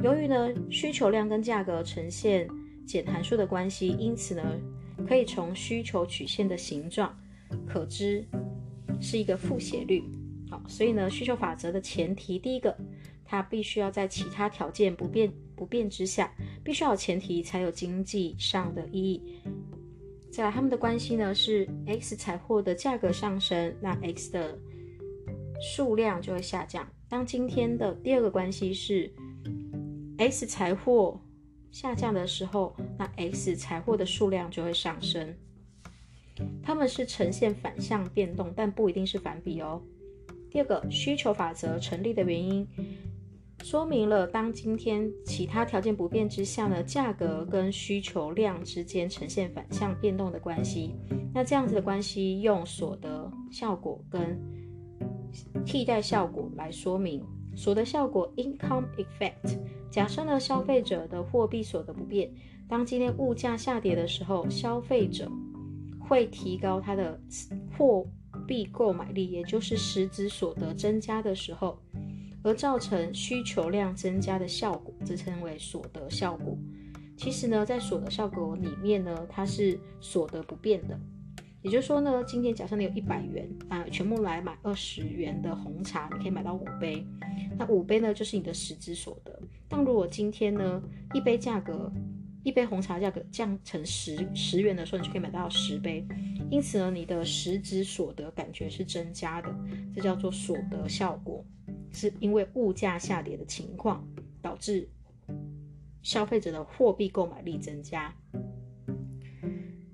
由于呢需求量跟价格呈现减函数的关系，因此呢可以从需求曲线的形状可知。是一个负斜率，好，所以呢，需求法则的前提，第一个，它必须要在其他条件不变不变之下，必须要有前提才有经济上的意义。再来，他们的关系呢是 x 财货的价格上升，那 x 的数量就会下降。当今天的第二个关系是 x 财货下降的时候，那 x 财货的数量就会上升。它们是呈现反向变动，但不一定是反比哦。第二个需求法则成立的原因，说明了当今天其他条件不变之下呢，价格跟需求量之间呈现反向变动的关系。那这样子的关系，用所得效果跟替代效果来说明。所得效果 （income effect） 假设呢，消费者的货币所得不变，当今天物价下跌的时候，消费者会提高它的货币购买力，也就是实质所得增加的时候，而造成需求量增加的效果，这称为所得效果。其实呢，在所得效果里面呢，它是所得不变的。也就是说呢，今天假设你有一百元啊，全部来买二十元的红茶，你可以买到五杯。那五杯呢，就是你的实质所得。但如果今天呢，一杯价格，一杯红茶价格降成十十元的时候，你就可以买到十杯。因此呢，你的实质所得感觉是增加的，这叫做所得效果，是因为物价下跌的情况导致消费者的货币购买力增加。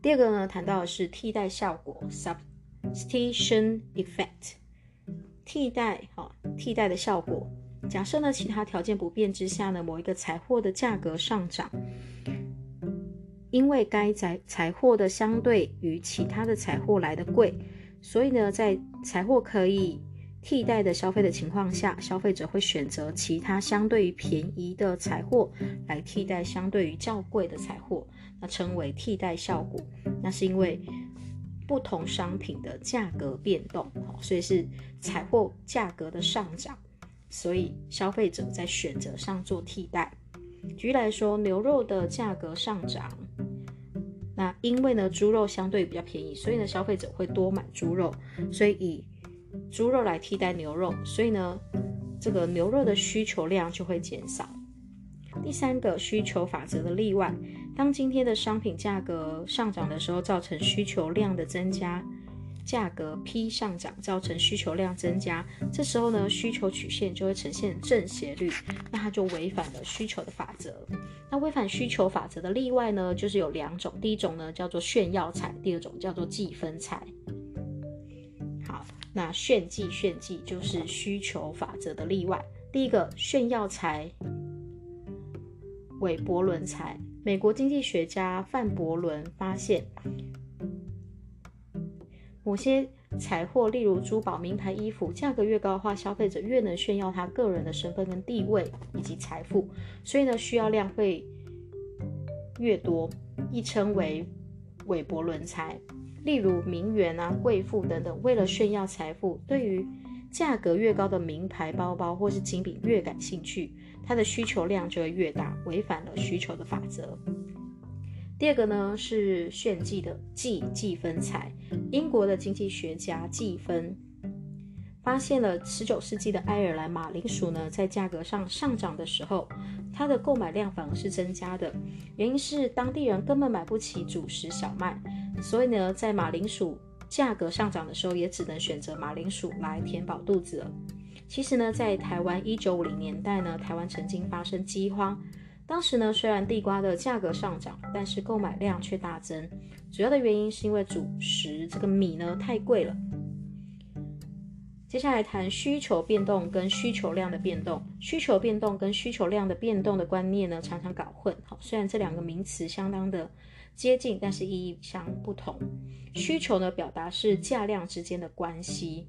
第二个呢，谈到的是替代效果 （substitution effect）。替代，哈，替代的效果。假设呢，其他条件不变之下呢，某一个财货的价格上涨，因为该财财货的相对于其他的财货来的贵，所以呢，在财货可以替代的消费的情况下，消费者会选择其他相对于便宜的财货来替代相对于较贵的财货。那称为替代效果，那是因为不同商品的价格变动，所以是采货价格的上涨，所以消费者在选择上做替代。举例来说，牛肉的价格上涨，那因为呢猪肉相对比较便宜，所以呢消费者会多买猪肉，所以以猪肉来替代牛肉，所以呢这个牛肉的需求量就会减少。第三个需求法则的例外。当今天的商品价格上涨的时候，造成需求量的增加，价格 P 上涨造成需求量增加，这时候呢，需求曲线就会呈现正斜率，那它就违反了需求的法则。那违反需求法则的例外呢，就是有两种，第一种呢叫做炫耀财，第二种叫做计分财。好，那炫技炫技就是需求法则的例外。第一个炫耀财，韦伯伦财。美国经济学家范伯伦发现，某些财货，例如珠宝、名牌衣服，价格越高的话，消费者越能炫耀他个人的身份跟地位以及财富，所以呢，需要量会越多，亦称为韦伯伦财。例如名媛啊、贵妇等等，为了炫耀财富，对于价格越高的名牌包包或是精品越感兴趣。它的需求量就会越大，违反了需求的法则。第二个呢是炫技的技计分财。英国的经济学家计分发现了十九世纪的爱尔兰马铃薯呢，在价格上上涨的时候，它的购买量反而是增加的。原因是当地人根本买不起主食小麦，所以呢，在马铃薯价格上涨的时候，也只能选择马铃薯来填饱肚子了。其实呢，在台湾一九五零年代呢，台湾曾经发生饥荒。当时呢，虽然地瓜的价格上涨，但是购买量却大增。主要的原因是因为主食这个米呢太贵了。接下来谈需求变动跟需求量的变动。需求变动跟需求量的变动的观念呢，常常搞混。好，虽然这两个名词相当的接近，但是意义相不同。需求呢，表达是价量之间的关系。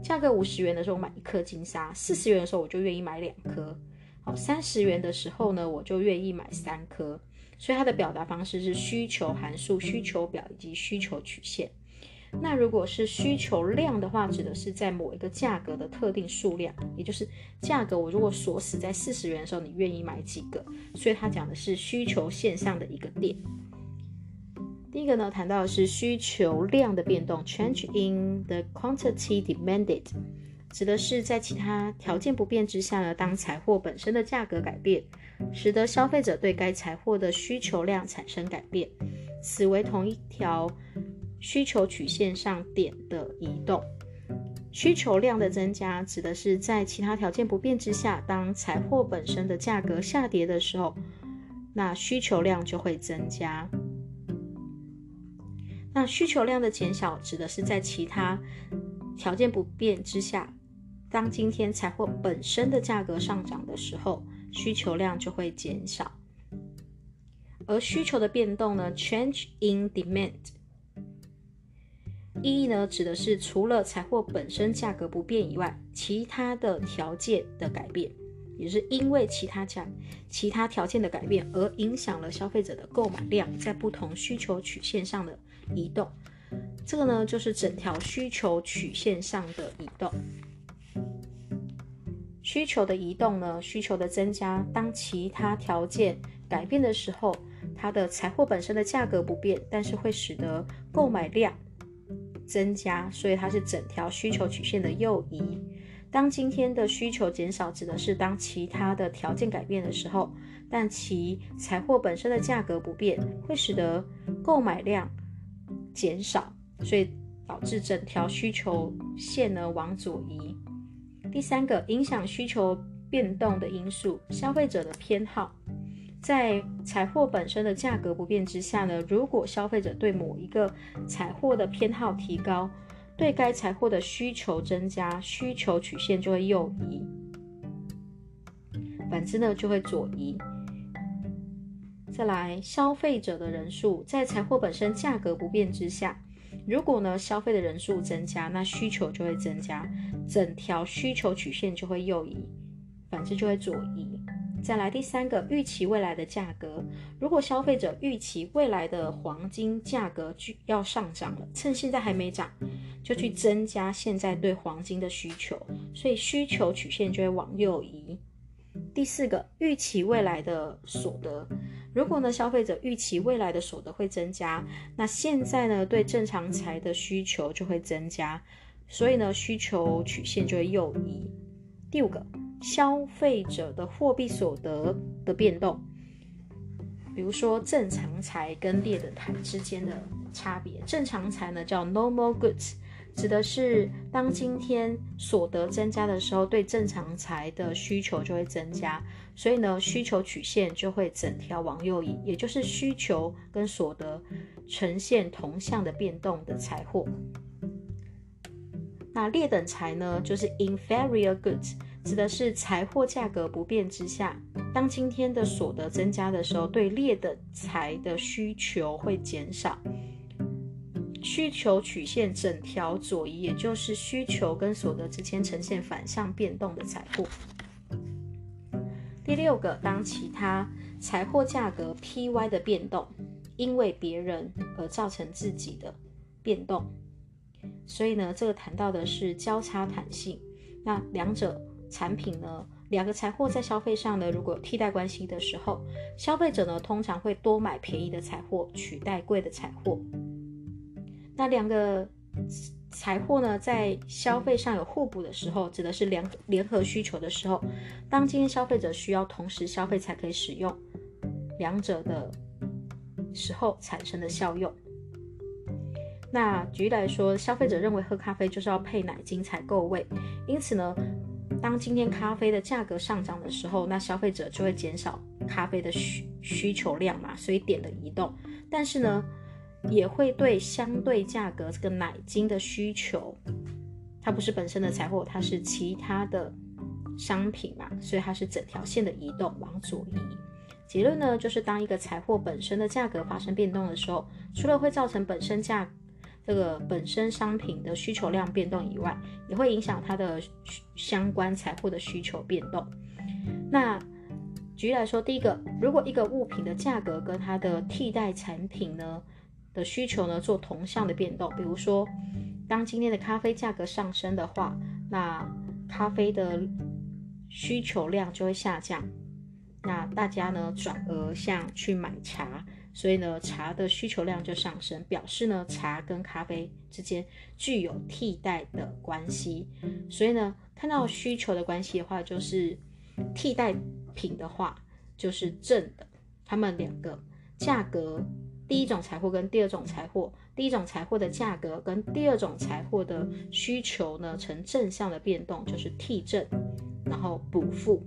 价格五十元的时候买一颗金沙，四十元的时候我就愿意买两颗，好，三十元的时候呢我就愿意买三颗，所以它的表达方式是需求函数、需求表以及需求曲线。那如果是需求量的话，指的是在某一个价格的特定数量，也就是价格我如果锁死在四十元的时候，你愿意买几个？所以它讲的是需求线上的一个点。第一个呢，谈到的是需求量的变动，change in the quantity demanded，指的是在其他条件不变之下呢，当财货本身的价格改变，使得消费者对该财货的需求量产生改变，此为同一条需求曲线上点的移动。需求量的增加，指的是在其他条件不变之下，当财货本身的价格下跌的时候，那需求量就会增加。那需求量的减小，指的是在其他条件不变之下，当今天财货本身的价格上涨的时候，需求量就会减少。而需求的变动呢，change in demand，意义呢，指的是除了财货本身价格不变以外，其他的条件的改变，也是因为其他价、其他条件的改变而影响了消费者的购买量，在不同需求曲线上的。移动，这个呢就是整条需求曲线上的移动。需求的移动呢，需求的增加，当其他条件改变的时候，它的财货本身的价格不变，但是会使得购买量增加，所以它是整条需求曲线的右移。当今天的需求减少，指的是当其他的条件改变的时候，但其财货本身的价格不变，会使得购买量减少，所以导致整条需求线呢往左移。第三个影响需求变动的因素，消费者的偏好。在财货本身的价格不变之下呢，如果消费者对某一个财货的偏好提高，对该财货的需求增加，需求曲线就会右移；反之呢，就会左移。再来，消费者的人数在财货本身价格不变之下。如果呢，消费的人数增加，那需求就会增加，整条需求曲线就会右移，反之就会左移。再来第三个，预期未来的价格。如果消费者预期未来的黄金价格要上涨了，趁现在还没涨，就去增加现在对黄金的需求，所以需求曲线就会往右移。第四个，预期未来的所得。如果呢，消费者预期未来的所得会增加，那现在呢，对正常财的需求就会增加，所以呢，需求曲线就会右移。第五个，消费者的货币所得的变动，比如说正常财跟劣等财之间的差别。正常财呢叫 normal goods。指的是当今天所得增加的时候，对正常财的需求就会增加，所以呢，需求曲线就会整条往右移，也就是需求跟所得呈现同向的变动的财货。那劣等财呢，就是 inferior goods，指的是财货价格不变之下，当今天的所得增加的时候，对劣等财的需求会减少。需求曲线整条左移，也就是需求跟所得之间呈现反向变动的财货。第六个，当其他财货价格 Py 的变动，因为别人而造成自己的变动，所以呢，这个谈到的是交叉弹性。那两者产品呢，两个财货在消费上呢，如果有替代关系的时候，消费者呢通常会多买便宜的财货取代贵的财货。那两个财货呢，在消费上有互补的时候，指的是联联合需求的时候，当今天消费者需要同时消费才可以使用两者的时候产生的效用。那举例来说，消费者认为喝咖啡就是要配奶精才够味，因此呢，当今天咖啡的价格上涨的时候，那消费者就会减少咖啡的需需求量嘛，所以点的移动。但是呢，也会对相对价格这个奶精的需求，它不是本身的财货，它是其他的商品嘛，所以它是整条线的移动往左移。结论呢，就是当一个财货本身的价格发生变动的时候，除了会造成本身价这个本身商品的需求量变动以外，也会影响它的相关财货的需求变动。那举例来说，第一个，如果一个物品的价格跟它的替代产品呢？的需求呢，做同向的变动。比如说，当今天的咖啡价格上升的话，那咖啡的需求量就会下降。那大家呢，转而向去买茶，所以呢，茶的需求量就上升，表示呢，茶跟咖啡之间具有替代的关系。所以呢，看到需求的关系的话，就是替代品的话就是正的，他们两个价格。第一种财货跟第二种财货，第一种财货的价格跟第二种财货的需求呢呈正向的变动，就是替正，然后补负。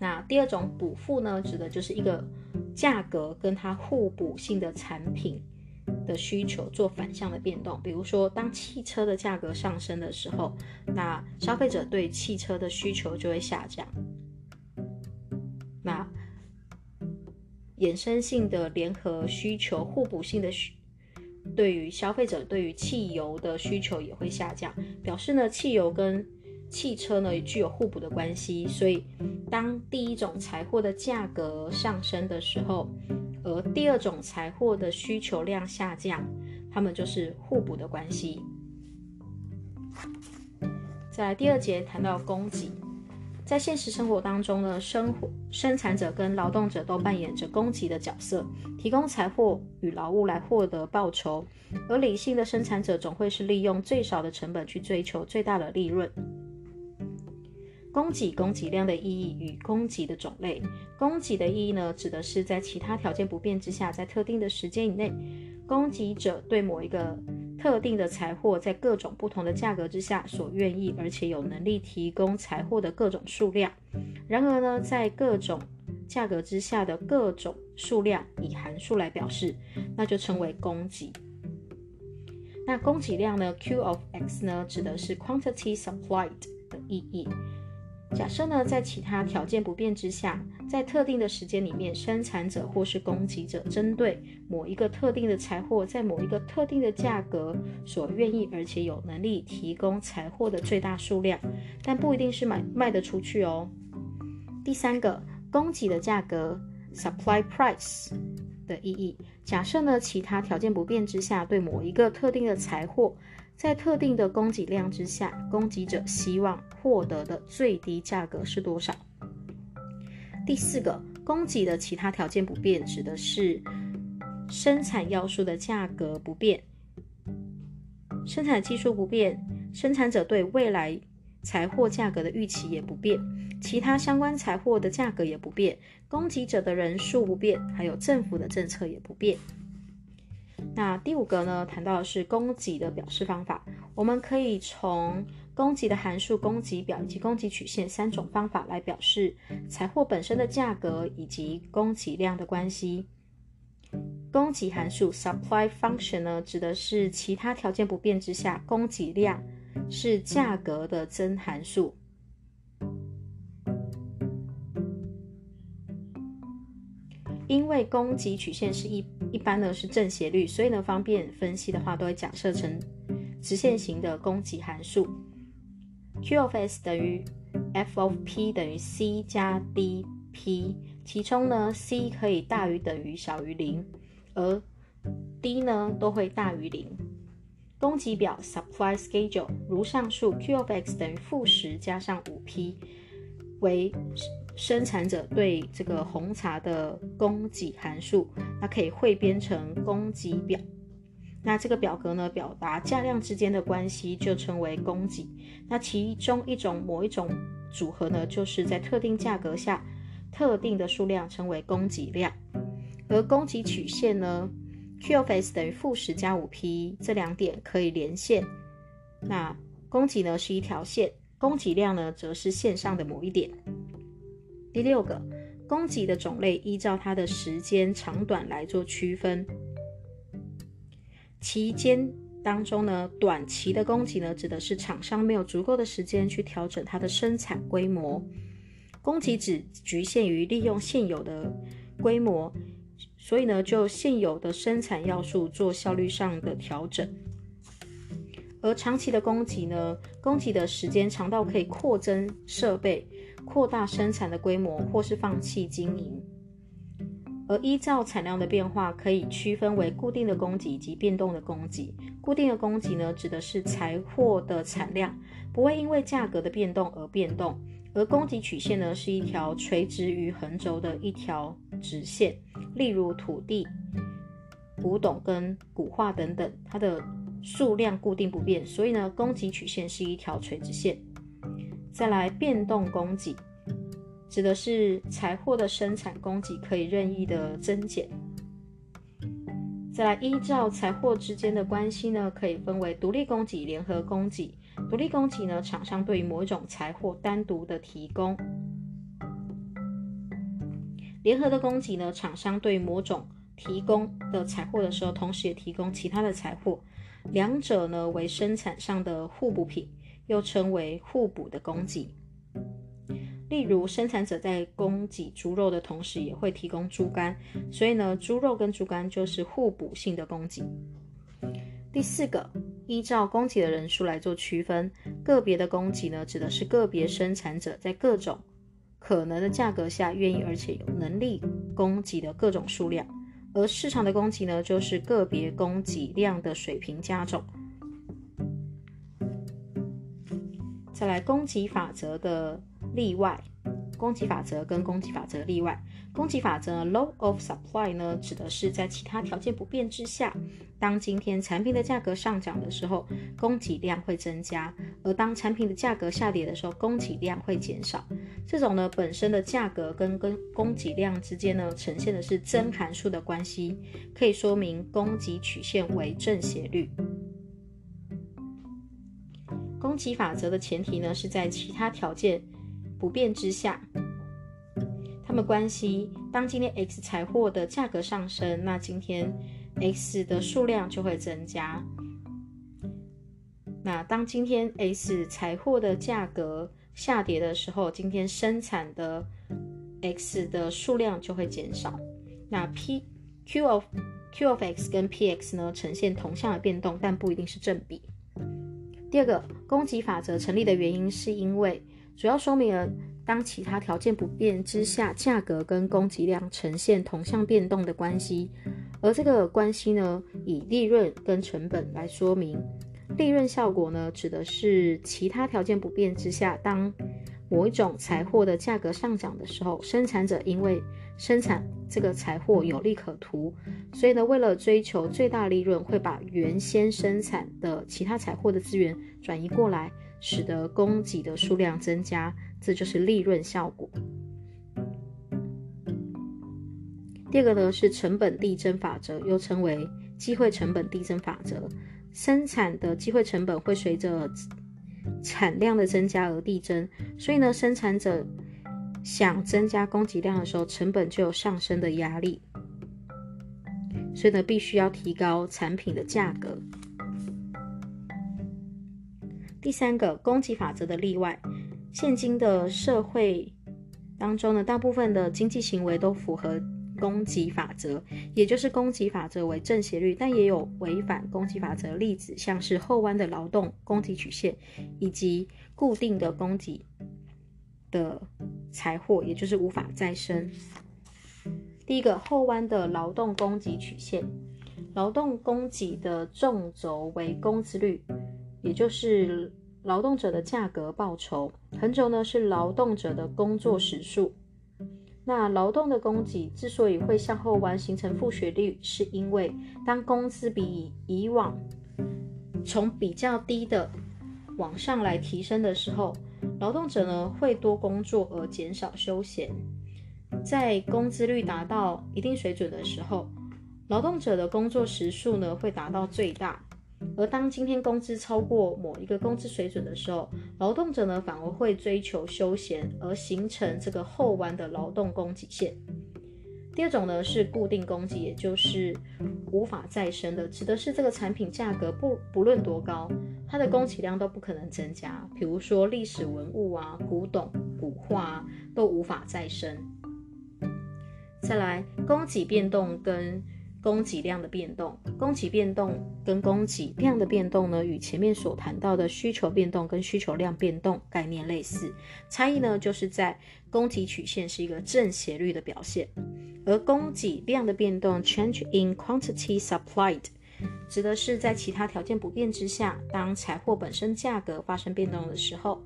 那第二种补负呢，指的就是一个价格跟它互补性的产品的需求做反向的变动。比如说，当汽车的价格上升的时候，那消费者对汽车的需求就会下降。衍生性的联合需求、互补性的需，对于消费者对于汽油的需求也会下降，表示呢汽油跟汽车呢也具有互补的关系，所以当第一种财货的价格上升的时候，而第二种财货的需求量下降，它们就是互补的关系。在第二节谈到供给。在现实生活当中呢，生活生产者跟劳动者都扮演着供给的角色，提供财货与劳务来获得报酬。而理性的生产者总会是利用最少的成本去追求最大的利润。供给供给量的意义与供给的种类。供给的意义呢，指的是在其他条件不变之下，在特定的时间以内，供给者对某一个。特定的财货在各种不同的价格之下所愿意而且有能力提供财货的各种数量。然而呢，在各种价格之下的各种数量以函数来表示，那就称为供给。那供给量呢？Q of X 呢，指的是 quantity supplied 的意义。假设呢，在其他条件不变之下，在特定的时间里面，生产者或是供给者针对某一个特定的财货，在某一个特定的价格所愿意而且有能力提供财货的最大数量，但不一定是买卖得出去哦。第三个，供给的价格 （supply price） 的意义。假设呢，其他条件不变之下，对某一个特定的财货。在特定的供给量之下，供给者希望获得的最低价格是多少？第四个，供给的其他条件不变，指的是生产要素的价格不变，生产技术不变，生产者对未来财货价格的预期也不变，其他相关财货的价格也不变，供给者的人数不变，还有政府的政策也不变。那第五个呢，谈到的是供给的表示方法。我们可以从供给的函数、供给表以及供给曲线三种方法来表示财货本身的价格以及供给量的关系。供给函数 （supply function） 呢，指的是其他条件不变之下，供给量是价格的增函数。因为供给曲线是一一般呢是正斜率，所以呢方便分析的话，都会假设成直线型的供给函数。Q of S 等于 F of P 等于 C 加 DP，其中呢 C 可以大于等于小于零，而 D 呢都会大于零。供给表 Supply Schedule 如上述，Q of X 等于负十加上五 P 为。生产者对这个红茶的供给函数，那可以汇编成供给表。那这个表格呢，表达价量之间的关系，就称为供给。那其中一种某一种组合呢，就是在特定价格下特定的数量称为供给量。而供给曲线呢，Q of S 等于负十加五 P，这两点可以连线。那供给呢是一条线，供给量呢则是线上的某一点。第六个，供给的种类依照它的时间长短来做区分。期间当中呢，短期的供给呢，指的是厂商没有足够的时间去调整它的生产规模，供给只局限于利用现有的规模，所以呢，就现有的生产要素做效率上的调整。而长期的供给呢，供给的时间长到可以扩增设备。扩大生产的规模，或是放弃经营。而依照产量的变化，可以区分为固定的供给及变动的供给。固定的供给呢，指的是财货的产量不会因为价格的变动而变动。而供给曲线呢，是一条垂直于横轴的一条直线。例如土地、古董跟古画等等，它的数量固定不变，所以呢，供给曲线是一条垂直线。再来，变动供给指的是财货的生产供给可以任意的增减。再来，依照财货之间的关系呢，可以分为独立供给、联合供给。独立供给呢，厂商对于某一种财货单独的提供；联合的供给呢，厂商对某种提供的财货的时候，同时也提供其他的财货。两者呢，为生产上的互补品。又称为互补的供给，例如生产者在供给猪肉的同时，也会提供猪肝，所以呢，猪肉跟猪肝就是互补性的供给。第四个，依照供给的人数来做区分，个别的供给呢，指的是个别生产者在各种可能的价格下愿意而且有能力供给的各种数量，而市场的供给呢，就是个别供给量的水平加总。再来，供给法则的例外。供给法则跟供给法则例外。供给法则 （law of supply） 呢，指的是在其他条件不变之下，当今天产品的价格上涨的时候，供给量会增加；而当产品的价格下跌的时候，供给量会减少。这种呢，本身的价格跟跟供给量之间呢，呈现的是正函数的关系，可以说明供给曲线为正斜率。供给法则的前提呢，是在其他条件不变之下。它们关系，当今天 X 财货的价格上升，那今天 X 的数量就会增加。那当今天 X 财货的价格下跌的时候，今天生产的 X 的数量就会减少。那 P Q of Q of X 跟 P X 呢，呈现同向的变动，但不一定是正比。第二个，供给法则成立的原因，是因为主要说明了。当其他条件不变之下，价格跟供给量呈现同向变动的关系，而这个关系呢，以利润跟成本来说明。利润效果呢，指的是其他条件不变之下，当某一种财货的价格上涨的时候，生产者因为生产这个财货有利可图，所以呢，为了追求最大利润，会把原先生产的其他财货的资源转移过来，使得供给的数量增加。这就是利润效果。第二个呢是成本递增法则，又称为机会成本递增法则。生产的机会成本会随着产量的增加而递增，所以呢，生产者想增加供给量的时候，成本就有上升的压力。所以呢，必须要提高产品的价格。第三个供给法则的例外。现今的社会当中呢，大部分的经济行为都符合供给法则，也就是供给法则为正斜率，但也有违反供给法则例子，像是后弯的劳动供给曲线，以及固定的供给的财货，也就是无法再生。第一个后弯的劳动供给曲线，劳动供给的纵轴为工资率，也就是。劳动者的价格报酬，横轴呢是劳动者的工作时数。那劳动的供给之所以会向后弯形成负斜率，是因为当工资比以往从比较低的往上来提升的时候，劳动者呢会多工作而减少休闲。在工资率达到一定水准的时候，劳动者的工作时数呢会达到最大。而当今天工资超过某一个工资水准的时候，劳动者呢反而会追求休闲，而形成这个后弯的劳动供给线。第二种呢是固定供给，也就是无法再生的，指的是这个产品价格不不论多高，它的供给量都不可能增加。比如说历史文物啊、古董、古画都无法再生。再来，供给变动跟。供给量的变动，供给变动跟供给量的变动呢，与前面所谈到的需求变动跟需求量变动概念类似，差异呢就是在供给曲线是一个正斜率的表现，而供给量的变动 （change in quantity supplied） 指的是在其他条件不变之下，当财货本身价格发生变动的时候，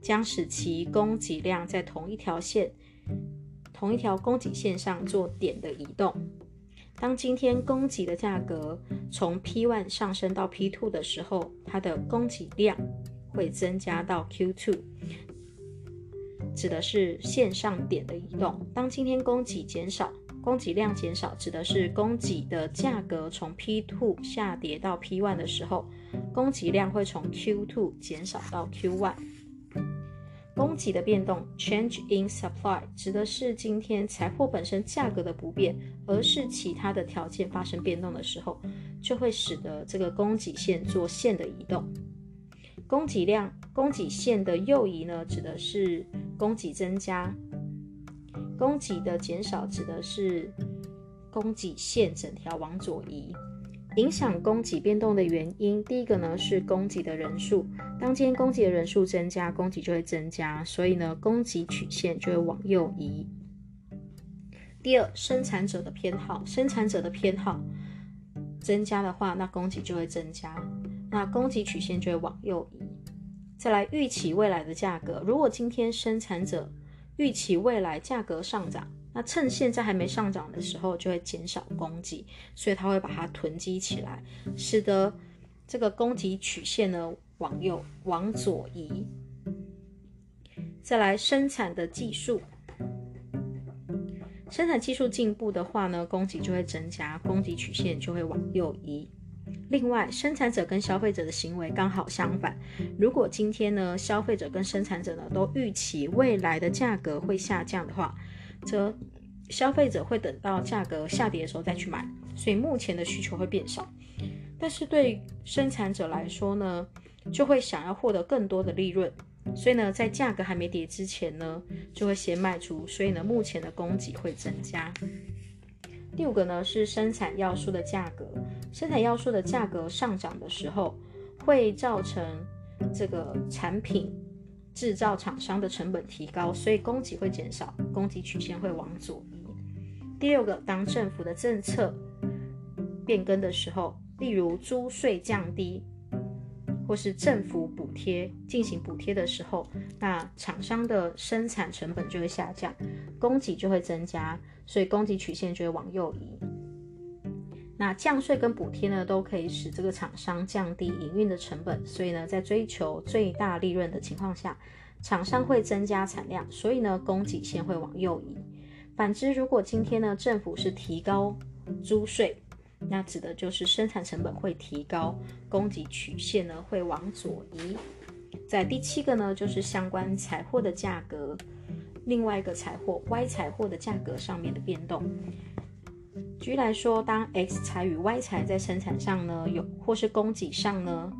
将使其供给量在同一条线、同一条供给线上做点的移动。当今天供给的价格从 P one 上升到 P two 的时候，它的供给量会增加到 Q two，指的是线上点的移动。当今天供给减少，供给量减少，指的是供给的价格从 P two 下跌到 P one 的时候，供给量会从 Q two 减少到 Q one。供给的变动 （change in supply） 指的是今天财货本身价格的不变，而是其他的条件发生变动的时候，就会使得这个供给线做线的移动。供给量、供给线的右移呢，指的是供给增加；供给的减少指的是供给线整条往左移。影响供给变动的原因，第一个呢是供给的人数。当今天供给的人数增加，供给就会增加，所以呢，供给曲线就会往右移。第二，生产者的偏好，生产者的偏好增加的话，那供给就会增加，那供给曲线就会往右移。再来预期未来的价格，如果今天生产者预期未来价格上涨，那趁现在还没上涨的时候，就会减少供给，所以它会把它囤积起来，使得这个供给曲线呢往右往左移。再来生产的技术，生产技术进步的话呢，供给就会增加，供给曲线就会往右移。另外，生产者跟消费者的行为刚好相反。如果今天呢，消费者跟生产者呢都预期未来的价格会下降的话，则消费者会等到价格下跌的时候再去买，所以目前的需求会变少。但是对生产者来说呢，就会想要获得更多的利润，所以呢，在价格还没跌之前呢，就会先卖出，所以呢，目前的供给会增加。第五个呢是生产要素的价格，生产要素的价格上涨的时候，会造成这个产品制造厂商的成本提高，所以供给会减少，供给曲线会往左移。第六个，当政府的政策变更的时候，例如租税降低。或是政府补贴进行补贴的时候，那厂商的生产成本就会下降，供给就会增加，所以供给曲线就会往右移。那降税跟补贴呢，都可以使这个厂商降低营运的成本，所以呢，在追求最大利润的情况下，厂商会增加产量，所以呢，供给线会往右移。反之，如果今天呢，政府是提高租税。那指的就是生产成本会提高，供给曲线呢会往左移。在第七个呢，就是相关财货的价格，另外一个财货 Y 财货的价格上面的变动。举例来说，当 X 财与 Y 财在生产上呢有，或是供给上呢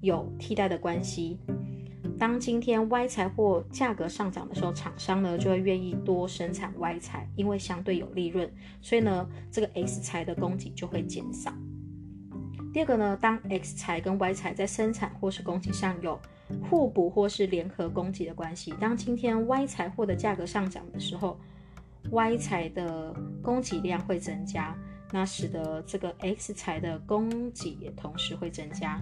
有替代的关系。当今天 Y 材或价格上涨的时候，厂商呢就会愿意多生产 Y 材，因为相对有利润，所以呢这个 X 材的供给就会减少。第二个呢，当 X 材跟 Y 材在生产或是供给上有互补或是联合供给的关系，当今天 Y 材货的价格上涨的时候，Y 材的供给量会增加，那使得这个 X 材的供给也同时会增加。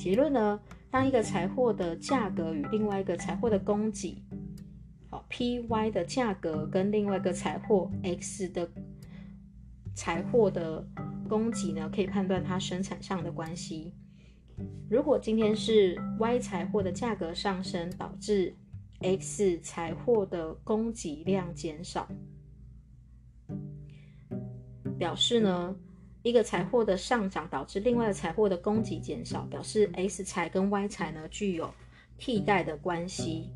结论呢？当一个财货的价格与另外一个财货的供给，好，P Y 的价格跟另外一个财货 X 的财货的供给呢，可以判断它生产上的关系。如果今天是 Y 财货的价格上升，导致 X 财货的供给量减少，表示呢？一个财货的上涨导致另外的财货的供给减少，表示 X 财跟 Y 财呢具有替代的关系。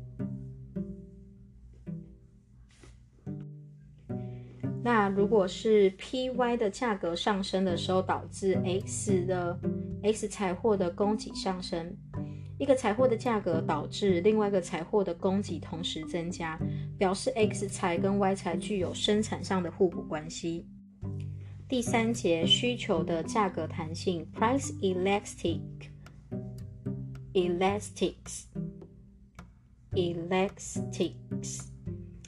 那如果是 PY 的价格上升的时候，导致 X 的 X 财货的供给上升，一个财货的价格导致另外一个财货的供给同时增加，表示 X 财跟 Y 财具有生产上的互补关系。第三节需求的价格弹性 （price elastic），elastics，elastics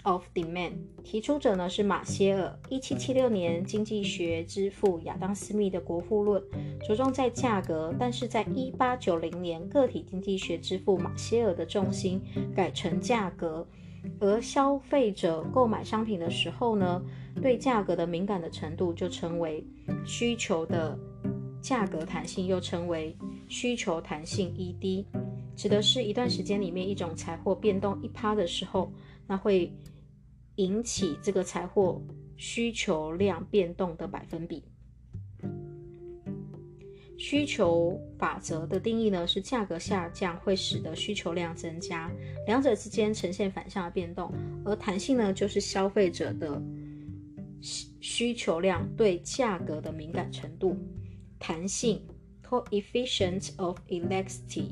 of demand。提出者呢是马歇尔，一七七六年经济学之父亚当·斯密的《国富论》着重在价格，但是在一八九零年个体经济学之父马歇尔的重心改成价格。而消费者购买商品的时候呢，对价格的敏感的程度就称为需求的价格弹性，又称为需求弹性 ED，指的是一段时间里面一种财货变动一趴的时候，那会引起这个财货需求量变动的百分比。需求法则的定义呢，是价格下降会使得需求量增加，两者之间呈现反向的变动。而弹性呢，就是消费者的需需求量对价格的敏感程度。弹性 （coefficient of elasticity），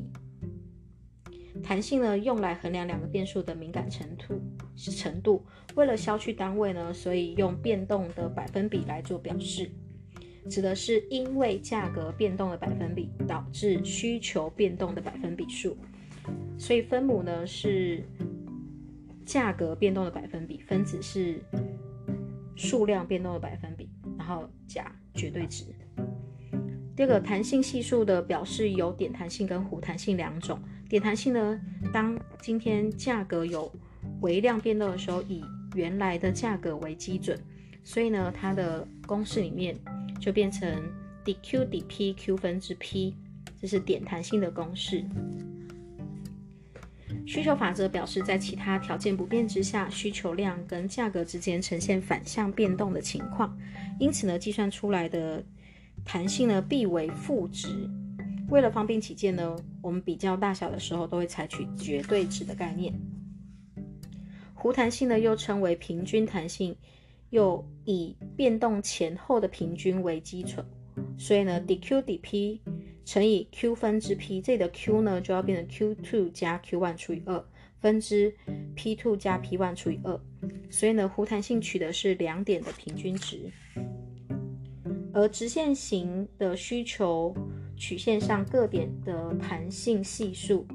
弹性呢用来衡量两个变数的敏感程度程度。为了消去单位呢，所以用变动的百分比来做表示。指的是因为价格变动的百分比导致需求变动的百分比数，所以分母呢是价格变动的百分比，分子是数量变动的百分比，然后加绝对值。第二个弹性系数的表示有点弹性跟弧弹性两种，点弹性呢，当今天价格有微量变动的时候，以原来的价格为基准，所以呢，它的公式里面就变成 dq dp q 分之 p，这是点弹性的公式。需求法则表示，在其他条件不变之下，需求量跟价格之间呈现反向变动的情况，因此呢，计算出来的弹性呢必为负值。为了方便起见呢，我们比较大小的时候都会采取绝对值的概念。弧弹性呢又称为平均弹性，又以变动前后的平均为基础，所以呢，dq dp 乘以 q 分之 p，这里的 q 呢就要变成 q2 加 q1 除以二，分之 p2 加 p1 除以二，所以呢，弧弹性取的是两点的平均值。而直线型的需求曲线上各点的弹性系数，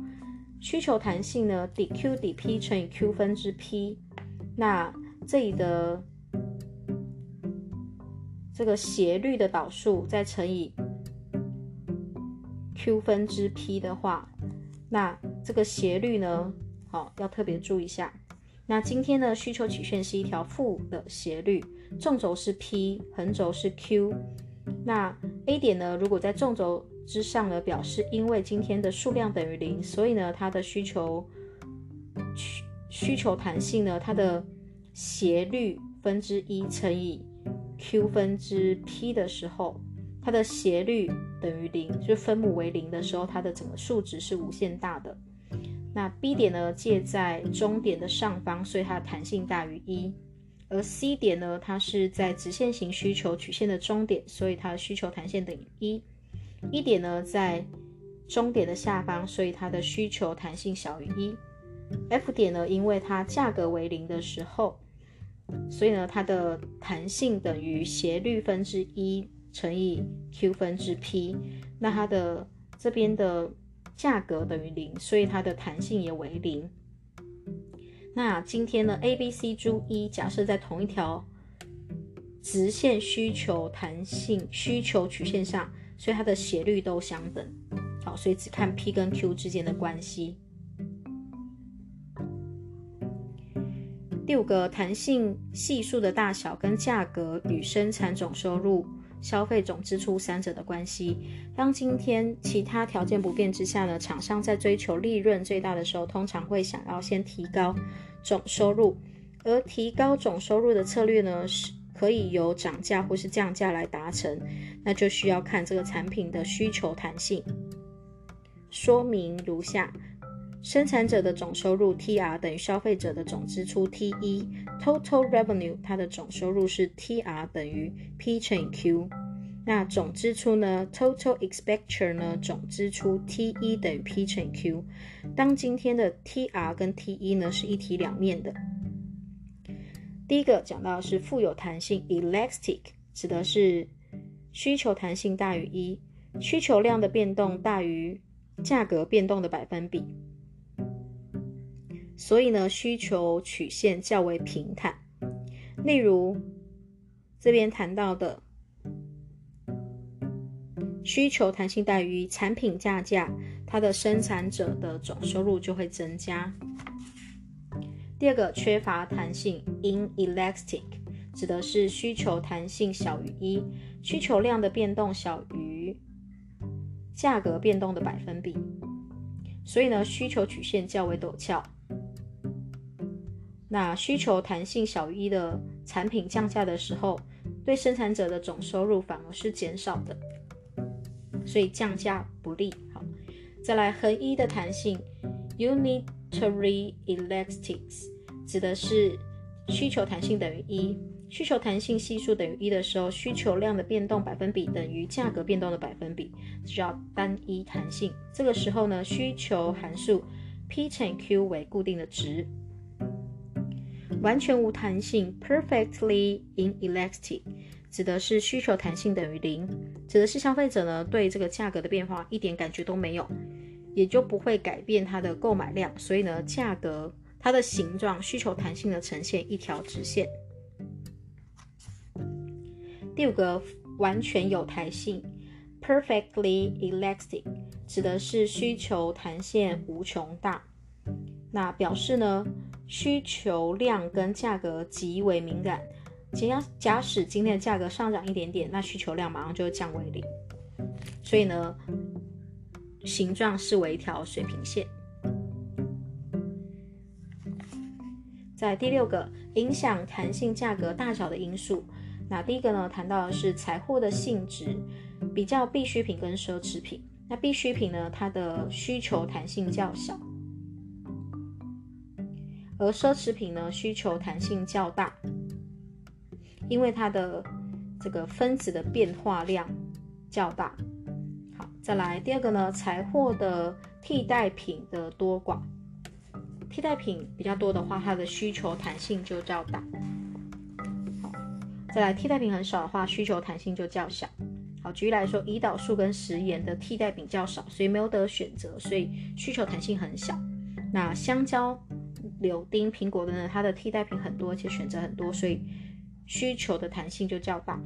需求弹性呢，dq dp 乘以 q 分之 p，那这里的这个斜率的导数再乘以。q 分之 p 的话，那这个斜率呢，好要特别注意一下。那今天呢，需求曲线是一条负的斜率，纵轴是 p，横轴是 q。那 A 点呢，如果在纵轴之上呢，表示因为今天的数量等于零，所以呢，它的需求需需求弹性呢，它的斜率分之一乘以 q 分之 p 的时候。它的斜率等于零，就分母为零的时候，它的整个数值是无限大的。那 B 点呢，介在中点的上方，所以它的弹性大于一。而 C 点呢，它是在直线型需求曲线的中点，所以它的需求弹性等于一。一点呢，在中点的下方，所以它的需求弹性小于一。F 点呢，因为它价格为零的时候，所以呢，它的弹性等于斜率分之一。乘以 q 分之 p，那它的这边的价格等于零，所以它的弹性也为零。那今天呢，A、B、C 珠一假设在同一条直线需求弹性需求曲线上，所以它的斜率都相等。好，所以只看 P 跟 Q 之间的关系。第五个，弹性系数的大小跟价格与生产总收入。消费总支出三者的关系。当今天其他条件不变之下呢，厂商在追求利润最大的时候，通常会想要先提高总收入。而提高总收入的策略呢，是可以由涨价或是降价来达成。那就需要看这个产品的需求弹性。说明如下。生产者的总收入 TR 等于消费者的总支出 TE，Total Revenue 它的总收入是 TR 等于 P 乘以 Q。那总支出呢？Total Expenditure 呢？总支出 TE 等于 P 乘以 Q。当今天的 TR 跟 TE 呢是一体两面的。第一个讲到是富有弹性 Elastic，指的是需求弹性大于一，需求量的变动大于价格变动的百分比。所以呢，需求曲线较为平坦。例如这边谈到的需求弹性大于产品价价，它的生产者的总收入就会增加。第二个，缺乏弹性 （inelastic） 指的是需求弹性小于一，需求量的变动小于价格变动的百分比。所以呢，需求曲线较为陡峭。那需求弹性小于一的产品降价的时候，对生产者的总收入反而是减少的，所以降价不利。好，再来横一的弹性，unitary elastics，指的是需求弹性等于一，需求弹性系数等于一的时候，需求量的变动百分比等于价格变动的百分比，就叫单一弹性。这个时候呢，需求函数 P 乘 Q 为固定的值。完全无弹性，perfectly inelastic，指的是需求弹性等于零，指的是消费者呢对这个价格的变化一点感觉都没有，也就不会改变它的购买量，所以呢价格它的形状需求弹性的呈现一条直线。第五个完全有弹性，perfectly elastic，指的是需求弹性无穷大。那表示呢，需求量跟价格极为敏感。假假使今天的价格上涨一点点，那需求量马上就会降为零。所以呢，形状是为一条水平线。在第六个影响弹性价格大小的因素，那第一个呢，谈到的是财货的性质，比较必需品跟奢侈品。那必需品呢，它的需求弹性较小。而奢侈品呢，需求弹性较大，因为它的这个分子的变化量较大。好，再来第二个呢，财货的替代品的多寡，替代品比较多的话，它的需求弹性就较大。好，再来替代品很少的话，需求弹性就较小。好，举例来说，胰岛素跟食盐的替代品较少，所以没有得选择，所以需求弹性很小。那香蕉。柳丁、苹果等等，它的替代品很多，而且选择很多，所以需求的弹性就较大。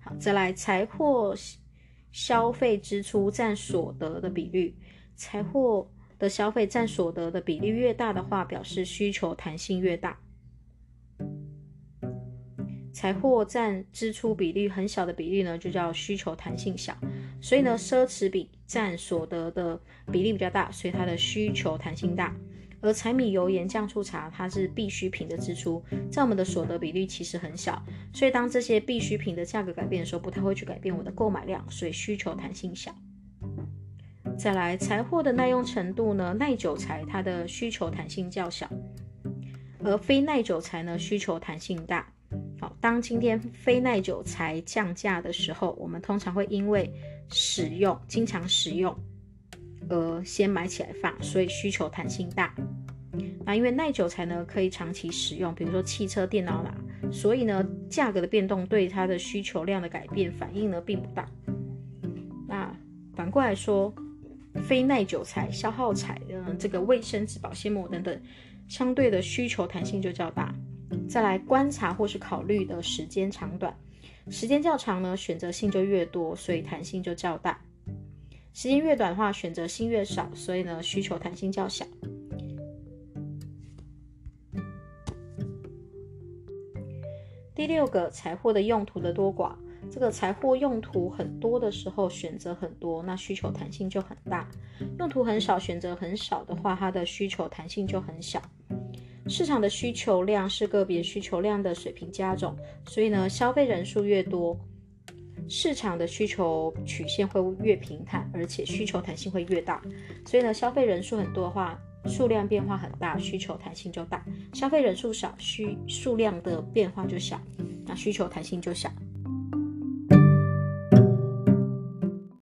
好，再来财货消费支出占所得的比率，财货的消费占所得的比例越大的话，表示需求弹性越大。财货占支出比例很小的比例呢，就叫需求弹性小。所以呢，奢侈品占所得的比例比较大，所以它的需求弹性大。而柴米油盐酱醋茶，它是必需品的支出，在我们的所得比率其实很小。所以当这些必需品的价格改变的时候，不太会去改变我的购买量，所以需求弹性小。再来，柴货的耐用程度呢，耐久材它的需求弹性较小，而非耐久材呢需求弹性大。好，当今天非耐久材降价的时候，我们通常会因为使用经常使用而先买起来放，所以需求弹性大。那因为耐久材呢可以长期使用，比如说汽车、电脑啦，所以呢价格的变动对它的需求量的改变反应呢并不大。那反过来说，非耐久材、消耗材，嗯，这个卫生纸、保鲜膜等等，相对的需求弹性就较大。再来观察或是考虑的时间长短，时间较长呢，选择性就越多，所以弹性就较大；时间越短的话，选择性越少，所以呢需求弹性较小。第六个财货的用途的多寡，这个财货用途很多的时候，选择很多，那需求弹性就很大；用途很少，选择很少的话，它的需求弹性就很小。市场的需求量是个别需求量的水平加总，所以呢，消费人数越多，市场的需求曲线会越平坦，而且需求弹性会越大。所以呢，消费人数很多的话，数量变化很大，需求弹性就大；消费人数少，需数量的变化就小，那需求弹性就小。